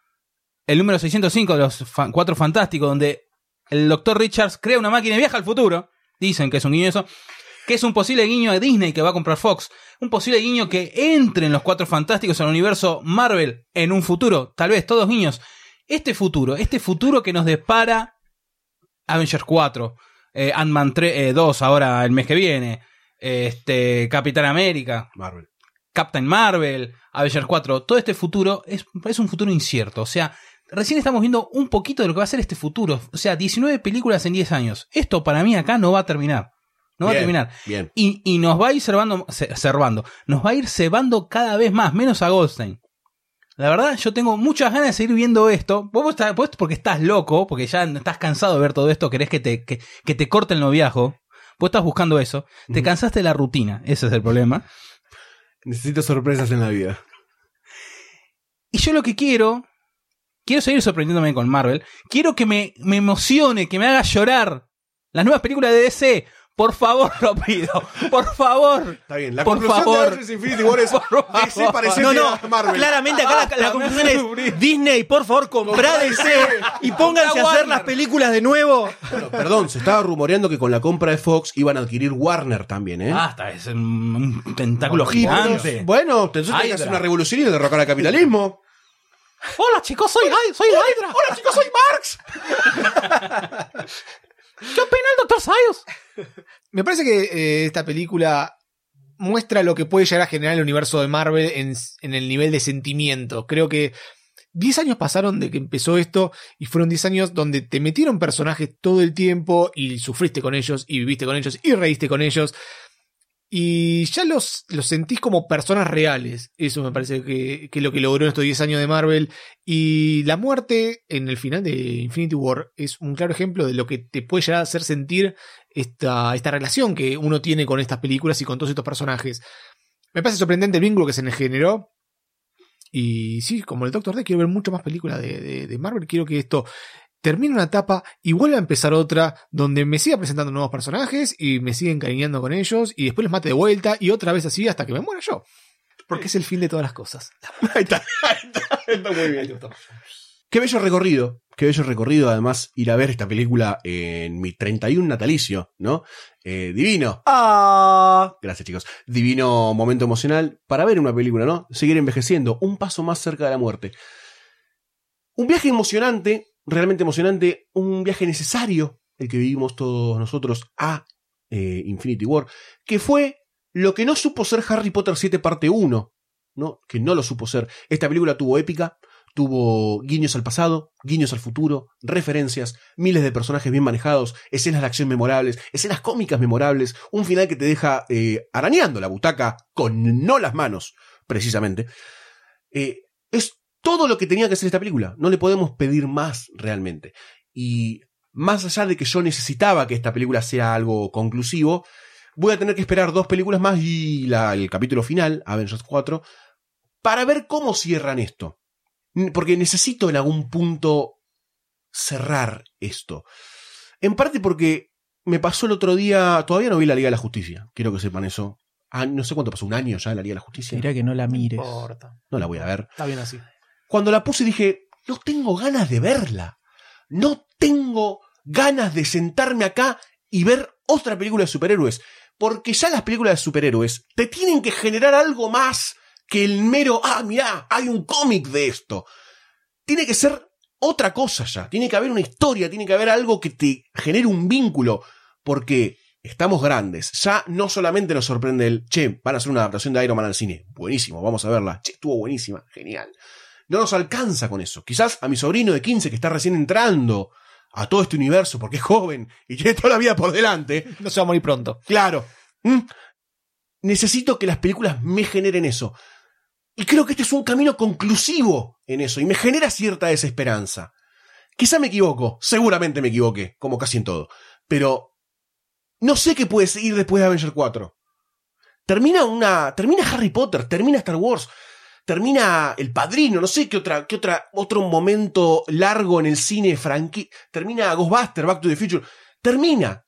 el número 605 de los fa- Cuatro Fantásticos, donde el Doctor Richards crea una máquina y viaja al futuro. Dicen que es un guiño eso. Que es un posible guiño a Disney que va a comprar Fox. Un posible guiño que entre en los Cuatro Fantásticos al universo Marvel en un futuro. Tal vez, todos guiños. Este futuro, este futuro que nos depara Avengers 4, eh, Ant-Man 3, eh, 2 ahora el mes que viene, este, Capitán América, Marvel. Captain Marvel, Avengers 4, todo este futuro es, es un futuro incierto. O sea, recién estamos viendo un poquito de lo que va a ser este futuro. O sea, 19 películas en 10 años. Esto para mí acá no va a terminar. No va a terminar. Bien. Y, y nos va a ir cervando, ce- cervando, nos va a ir cebando cada vez más, menos a Goldstein. La verdad, yo tengo muchas ganas de seguir viendo esto. Vos, estás, vos porque estás loco, porque ya estás cansado de ver todo esto, querés que te, que, que te corte el noviazgo. Vos estás buscando eso. Te cansaste de la rutina. Ese es el problema. Necesito sorpresas en la vida. Y yo lo que quiero, quiero seguir sorprendiéndome con Marvel. Quiero que me, me emocione, que me haga llorar. Las nuevas películas de DC. Por favor, lo pido. Por favor. Está bien. La Por conclusión favor. de Avengers Infinity War es Por favor. DC parece No, no, a Marvel. claramente acá la, la Basta, conclusión es. Disney, por favor, comprá DC y pónganse a hacer las películas de nuevo. Bueno, perdón, se estaba rumoreando que con la compra de Fox iban a adquirir Warner también, ¿eh? Basta, es un, un tentáculo gigante. Bueno, entonces hay que hacer una revolución y derrocar al capitalismo. Hola chicos, soy, soy Hydra. ¡Hola chicos, soy Marx! ¿Qué opina el Doctor Sayus? Me parece que eh, esta película muestra lo que puede llegar a generar el universo de Marvel en, en el nivel de sentimiento. Creo que 10 años pasaron de que empezó esto y fueron 10 años donde te metieron personajes todo el tiempo y sufriste con ellos y viviste con ellos y reíste con ellos. Y ya los, los sentís como personas reales. Eso me parece que, que es lo que logró en estos 10 años de Marvel. Y la muerte en el final de Infinity War es un claro ejemplo de lo que te puede llegar a hacer sentir esta, esta relación que uno tiene con estas películas y con todos estos personajes. Me parece sorprendente el vínculo que se generó. Y sí, como el Doctor D, quiero ver mucho más películas de- de Marvel. Quiero que esto termine una etapa y vuelva a empezar otra donde me siga presentando nuevos personajes y me siga encariñando con ellos y después los mate de vuelta y otra vez así hasta que me muera yo. Porque es el fin de todas las cosas. Ahí está, ahí está, está muy bien. Qué bello recorrido, qué bello recorrido además ir a ver esta película en mi 31 natalicio, ¿no? Eh, divino. Ah, Gracias chicos. Divino momento emocional para ver una película, ¿no? Seguir envejeciendo, un paso más cerca de la muerte. Un viaje emocionante, realmente emocionante, un viaje necesario, el que vivimos todos nosotros a eh, Infinity War, que fue lo que no supo ser Harry Potter 7 parte 1, ¿no? Que no lo supo ser. Esta película tuvo épica, tuvo guiños al pasado, guiños al futuro, referencias, miles de personajes bien manejados, escenas de acción memorables, escenas cómicas memorables, un final que te deja eh, arañando la butaca con no las manos, precisamente. Eh, es todo lo que tenía que hacer esta película. No le podemos pedir más realmente. Y más allá de que yo necesitaba que esta película sea algo conclusivo, voy a tener que esperar dos películas más y la- el capítulo final, Avengers 4, para ver cómo cierran esto. Porque necesito en algún punto cerrar esto. En parte porque me pasó el otro día, todavía no vi la Liga de la Justicia, quiero que sepan eso. Ah, no sé cuánto pasó, un año ya de la Liga de la Justicia. dirá que no la mires. importa. No la voy a ver. Está bien así. Cuando la puse dije, no tengo ganas de verla. No tengo ganas de sentarme acá y ver otra película de superhéroes. Porque ya las películas de superhéroes te tienen que generar algo más que el mero, ah, mirá, hay un cómic de esto. Tiene que ser otra cosa ya. Tiene que haber una historia, tiene que haber algo que te genere un vínculo. Porque estamos grandes. Ya no solamente nos sorprende el, che, van a hacer una adaptación de Iron Man al cine. Buenísimo, vamos a verla. Che, estuvo buenísima, genial. No nos alcanza con eso. Quizás a mi sobrino de 15 que está recién entrando a todo este universo porque es joven y tiene toda la vida por delante. No se va a morir pronto. Claro. ¿Mm? Necesito que las películas me generen eso. Y creo que este es un camino conclusivo en eso y me genera cierta desesperanza. Quizá me equivoco, seguramente me equivoqué, como casi en todo. Pero no sé qué puede seguir después de Avenger 4. Termina una. Termina Harry Potter, termina Star Wars, termina El Padrino, no sé qué otra, qué otra, otro momento largo en el cine franqui. Termina Ghostbuster, Back to the Future. Termina.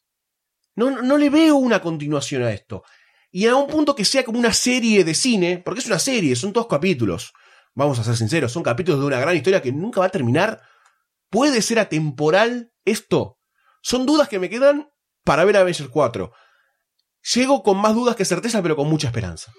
No, no le veo una continuación a esto. Y a un punto que sea como una serie de cine, porque es una serie, son todos capítulos. Vamos a ser sinceros, son capítulos de una gran historia que nunca va a terminar. ¿Puede ser atemporal esto? Son dudas que me quedan para ver Avengers 4. Llego con más dudas que certeza, pero con mucha esperanza.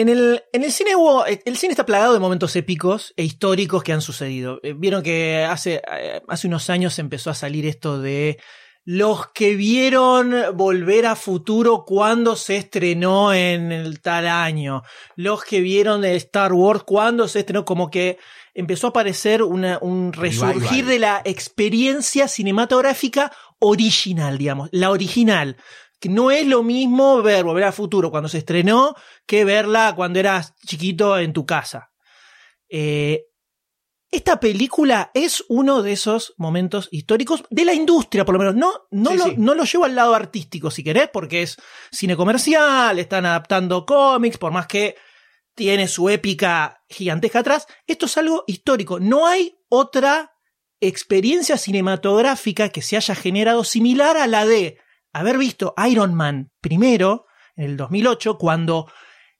En el, en el cine hubo, el cine está plagado de momentos épicos e históricos que han sucedido. Eh, Vieron que hace, eh, hace unos años empezó a salir esto de los que vieron Volver a Futuro cuando se estrenó en el tal año, los que vieron Star Wars cuando se estrenó, como que empezó a aparecer una- un resurgir de la experiencia cinematográfica original, digamos, la original. Que no es lo mismo ver Volver a Futuro cuando se estrenó que verla cuando eras chiquito en tu casa. Eh, esta película es uno de esos momentos históricos de la industria, por lo menos. No, no, Sí, lo, sí. no lo llevo al lado artístico, si querés, porque es cine comercial, están adaptando cómics, por más que tiene su épica gigantesca atrás. Esto es algo histórico. No hay otra experiencia cinematográfica que se haya generado similar a la de haber visto Iron Man primero, en el 2008, cuando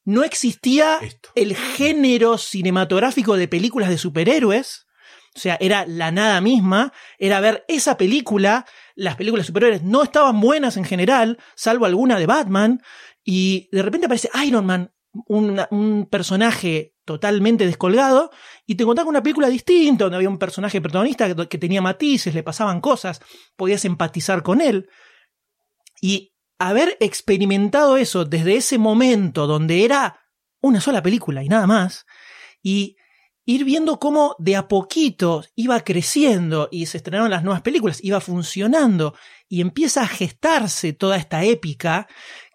no existía Esto. el género cinematográfico de películas de superhéroes. O sea, era la nada misma, era ver esa película, las películas de superhéroes no estaban buenas en general, salvo alguna de Batman, y de repente aparece Iron Man, un, un personaje totalmente descolgado, y te encontrás con una película distinta, donde había un personaje protagonista que, que tenía matices, le pasaban cosas, podías empatizar con él. Y haber experimentado eso desde ese momento donde era una sola película y nada más, y ir viendo cómo de a poquito iba creciendo y se estrenaron las nuevas películas, iba funcionando y empieza a gestarse toda esta épica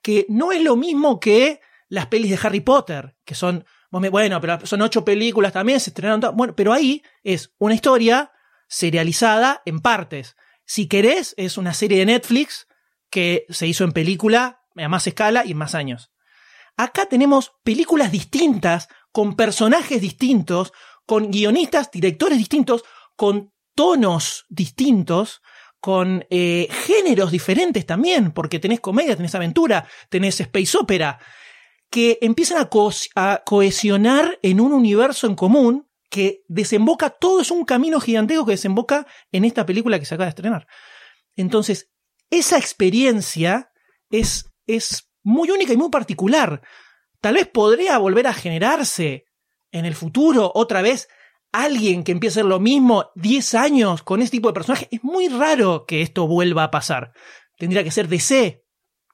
que no es lo mismo que las pelis de Harry Potter, que son, bueno, pero son ocho películas también, se estrenaron todas, bueno, pero ahí es una historia serializada en partes. Si querés, es una serie de Netflix que se hizo en película a más escala y en más años. Acá tenemos películas distintas, con personajes distintos, con guionistas, directores distintos, con tonos distintos, con eh, géneros diferentes también, porque tenés comedia, tenés aventura, tenés space opera, que empiezan a, a cohesionar en un universo en común que desemboca, todo es un camino gigantesco que desemboca en esta película que se acaba de estrenar. Entonces, esa experiencia es, es muy única y muy particular. Tal vez podría volver a generarse en el futuro otra vez alguien que empiece a hacer lo mismo 10 años con este tipo de personaje. Es muy raro que esto vuelva a pasar. Tendría que ser DC,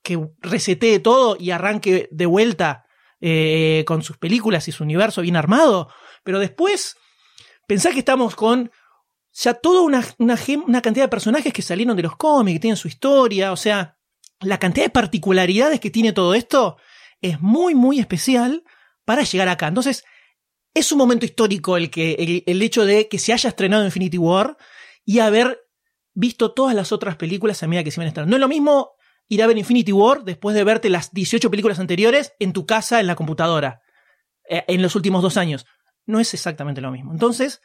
que resetee todo y arranque de vuelta eh, con sus películas y su universo bien armado. Pero después, pensá que estamos con ya toda una, una, cantidad de personajes que salieron de los cómics, que tienen su historia, o sea, la cantidad de particularidades que tiene todo esto es muy, muy especial para llegar acá. Entonces, es un momento histórico el, que, el, hecho de que se haya estrenado Infinity War y haber visto todas las otras películas a medida que se iban a estrenar. No es lo mismo ir a ver Infinity War después de verte las 18 películas anteriores en tu casa, en la computadora, eh, en los últimos dos años. No es exactamente lo mismo. Entonces,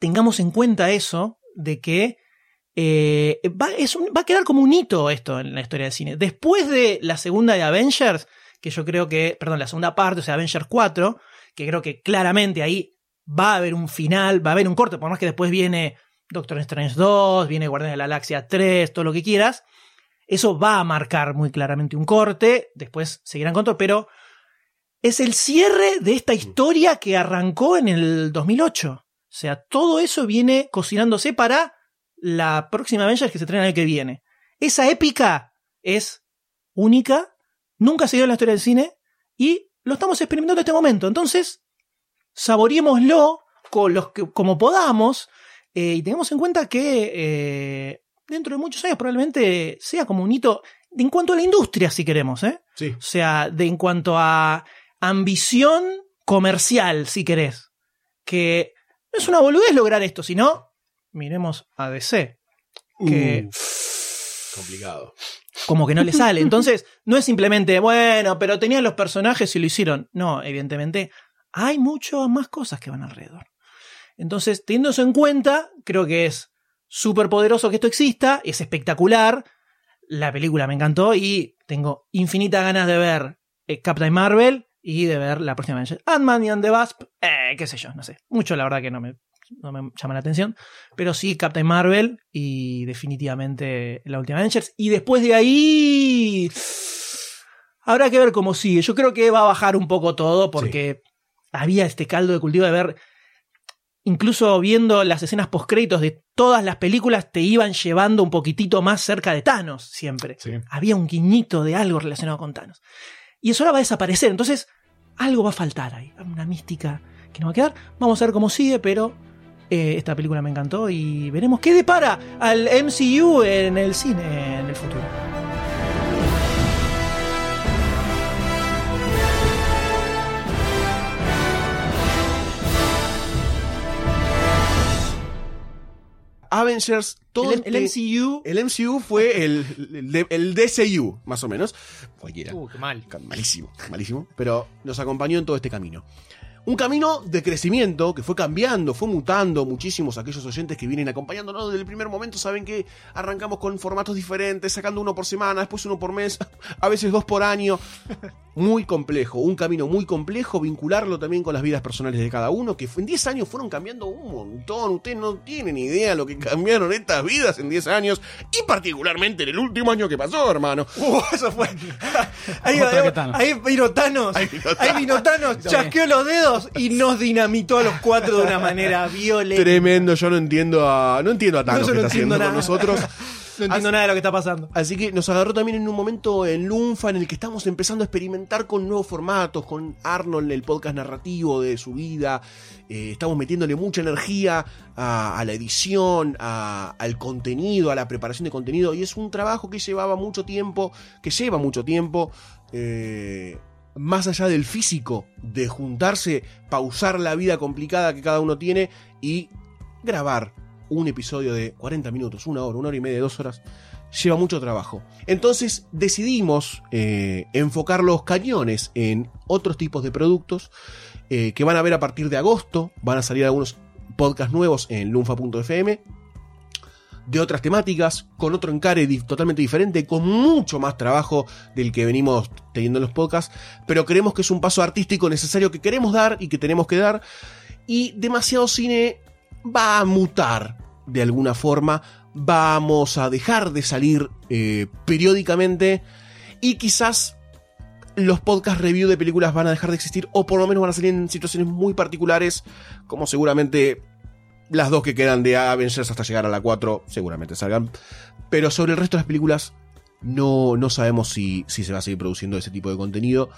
tengamos en cuenta eso de que eh, va, es un- va a quedar como un hito esto en la historia del cine. Después de la segunda de Avengers, que yo creo que, perdón, la segunda parte, o sea, Avengers 4, que creo que claramente ahí va a haber un final, va a haber un corte, por más que después viene Doctor Strange 2, viene Guardianes de la Galaxia 3, todo lo que quieras. Eso va a marcar muy claramente un corte, después seguirán con todo, pero es el cierre de esta historia que arrancó en el 2008. O sea, todo eso viene cocinándose para la próxima Avengers que se estrena el año que viene. Esa épica es única, nunca se dio en la historia del cine y lo estamos experimentando en este momento. Entonces, saboreémoslo con los que, como podamos eh, y tengamos en cuenta que eh, dentro de muchos años probablemente sea como un hito en cuanto a la industria, si queremos. ¿eh? Sí. O sea, de, en cuanto a ambición comercial, si querés. Que no es una boludez lograr esto, sino miremos a DC. Que Uh, complicado. como que no le sale. Entonces, no es simplemente, bueno, pero tenían los personajes y lo hicieron. No, evidentemente, hay muchas más cosas que van alrededor. Entonces, teniendo eso en cuenta, creo que es súper poderoso que esto exista, es espectacular. La película me encantó y tengo infinitas ganas de ver eh, Captain Marvel y de ver la próxima Avengers. Ant-Man y and the Wasp, eh, qué sé yo, no sé. Mucho la verdad que no me, no me llama la atención. Pero sí Captain Marvel y definitivamente la última Avengers. Y después de ahí... Habrá que ver cómo sigue. Yo creo que va a bajar un poco todo porque había este caldo de cultivo de ver... Incluso viendo las escenas postcréditos de todas las películas te iban llevando un poquitito más cerca de Thanos siempre. Sí. Había un guiñito de algo relacionado con Thanos. Y eso ahora va a desaparecer. Entonces, algo va a faltar ahí. Una mística que no va a quedar. Vamos a ver cómo sigue, pero eh, esta película me encantó y veremos qué depara al MCU en el cine en el futuro. Avengers, todo El, el este- MCU El MCU fue el, el, el DCU, más o menos. Cualquiera. Uh, qué mal. Malísimo, malísimo. Pero nos acompañó en todo este camino. Un camino de crecimiento que fue cambiando, fue mutando. Muchísimos aquellos oyentes que vienen acompañándonos desde el primer momento saben que arrancamos con formatos diferentes, sacando uno por semana, después uno por mes, a veces dos por año. Muy complejo, un camino muy complejo, vincularlo también con las vidas personales de cada uno, que en 10 años fueron cambiando un montón. Ustedes no tienen idea lo que cambiaron estas vidas en 10 años, y particularmente en el último año que pasó, hermano. Uh, eso fue. Ahí, ahí- ahí vino Thanos. Ahí vino Ahí vino Thanos, chasqueó los dedos y nos dinamitó a los cuatro de una manera violenta. Tremendo, yo no entiendo a. No entiendo a Thanos que no está con nosotros. No entiendo Así- nada de lo que está pasando. Así que nos agarró también en un momento en Lunfa en el que estamos empezando a experimentar con nuevos formatos, con Arnold, el podcast narrativo de su vida. Eh, estamos metiéndole mucha energía a, a la edición, a- al contenido, a la preparación de contenido. Y es un trabajo que llevaba mucho tiempo, que lleva mucho tiempo. eh, más allá del físico, de juntarse, pausar la vida complicada que cada uno tiene y grabar un episodio de 40 minutos, una hora, una hora y media, dos horas, lleva mucho trabajo. Entonces decidimos eh, enfocar los cañones en otros tipos de productos eh, que van a ver a partir de agosto. Van a salir algunos podcasts nuevos en lunfa.fm de otras temáticas, con otro encare totalmente diferente, con mucho más trabajo del que venimos teniendo en los podcasts, pero creemos que es un paso artístico necesario que queremos dar y que tenemos que dar, y demasiado cine va a mutar de alguna forma, vamos a dejar de salir eh, periódicamente y quizás los podcast review de películas van a dejar de existir o por lo menos van a salir en situaciones muy particulares como seguramente las dos que quedan de Avengers hasta llegar a la 4 seguramente salgan pero sobre el resto de las películas no, no sabemos si, si se va a seguir produciendo ese tipo de contenido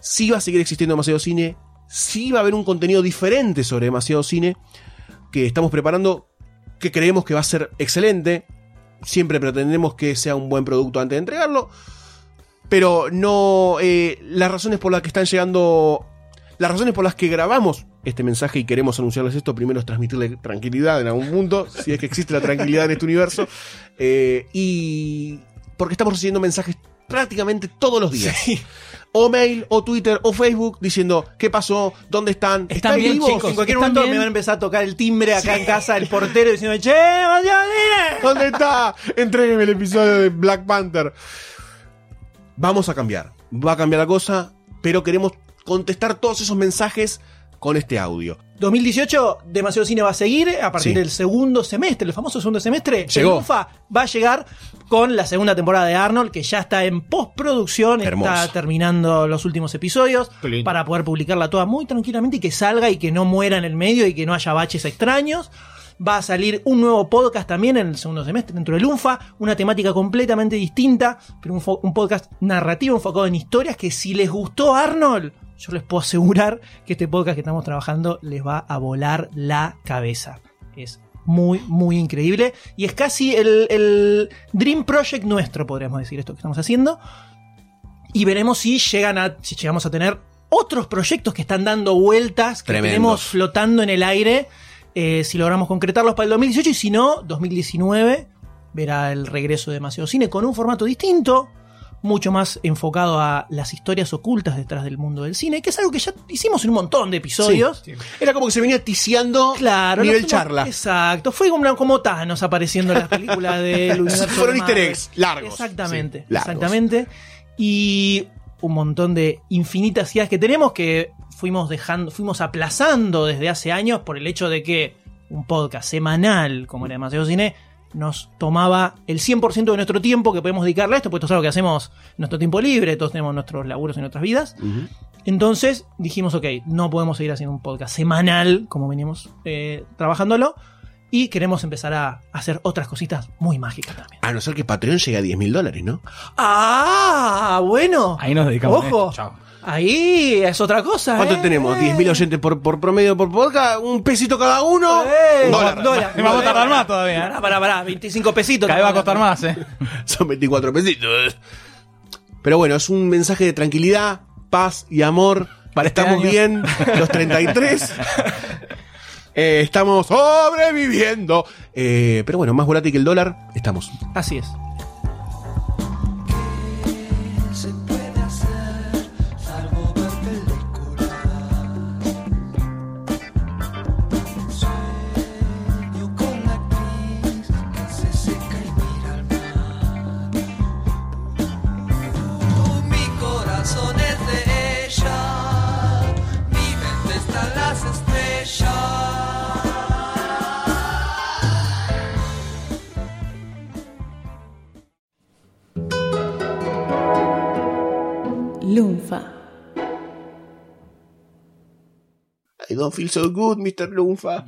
si va a seguir existiendo demasiado cine si va a haber un contenido diferente sobre demasiado cine que estamos preparando que creemos que va a ser excelente. Siempre pretendemos que sea un buen producto antes de entregarlo. Pero no. eh, las razones por las que están llegando. Las razones por las que grabamos este mensaje y queremos anunciarles esto, primero es transmitirle tranquilidad en algún punto, si es que existe la tranquilidad en este universo. eh, y. porque estamos recibiendo mensajes prácticamente todos los días. O mail, o Twitter, o Facebook diciendo qué pasó, dónde están, ¿Están ¿Estáis bien, vivos? chicos? En cualquier ¿Están momento bien? me van a empezar a tocar el timbre acá en casa el portero diciendo, che, demasiado cine". ¿Dónde está? Entrégueme el episodio de Black Panther. Vamos a cambiar. Va a cambiar la cosa, pero queremos contestar todos esos mensajes con este audio. 2018, demasiado cine va a seguir a partir Sí. del segundo semestre, el famoso segundo semestre. Llegó. El UFA va a llegar con la segunda temporada de Arnold, que ya está en postproducción, Hermoso. está terminando los últimos episodios para poder publicarla toda muy tranquilamente y que salga y que no muera en el medio y que no haya baches extraños. Va a salir un nuevo podcast también en el segundo semestre dentro del UNFA, una temática completamente distinta, pero un, un podcast narrativo enfocado en historias que si les gustó Arnold, yo les puedo asegurar que este podcast que estamos trabajando les va a volar la cabeza. Es muy, muy increíble y es casi el, el Dream Project nuestro, podríamos decir, esto que estamos haciendo. Y veremos si llegan a, si llegamos a tener otros proyectos que están dando vueltas, que tenemos flotando en el aire, eh, si logramos concretarlos para el 2018 y si no, 2019 verá el regreso de Demasiado Cine con un formato distinto, mucho más enfocado a las historias ocultas detrás del mundo del cine, que es algo que ya hicimos en un montón de episodios. Era como que se venía ticiando Claro, nivel fuimos- charla. Exacto, fue como, como Thanos apareciendo en las películas del universo. Fueron de easter eggs largos. Exactamente, Sí, largos. exactamente. Y un montón de infinitas ideas que tenemos que fuimos dejando, fuimos aplazando desde hace años por el hecho de que un podcast semanal como era Demasiado Cine nos tomaba el 100% de nuestro tiempo que podemos dedicarle a esto, pues esto es algo que hacemos nuestro tiempo libre, todos tenemos nuestros laburos en nuestras vidas. Entonces dijimos, ok, no podemos seguir haciendo un podcast semanal como venimos eh, trabajándolo y queremos empezar a hacer otras cositas muy mágicas también. A no ser que Patreon llegue a 10 mil dólares, ¿no? Ah, bueno. Ahí nos dedicamos a Ojo. esto, chao. Ahí es otra cosa. ¿Cuánto ¿eh? tenemos? ¿10 mil oyentes por, por promedio por podcast? ¿Un pesito cada uno? ¡Eh! Un dólar. dólar. Vamos a tardar más todavía. Pará, pará, pará, 25 pesitos. Cada vez va a costar más, eh. Son 24 pesitos. Pero bueno, es un mensaje de tranquilidad, paz y amor. Para este Estamos año. bien, los 33. Eh, estamos sobreviviendo. Eh, pero bueno, más volátil que el dólar, estamos. Así es. I don't feel so good, Mr. Lunfa.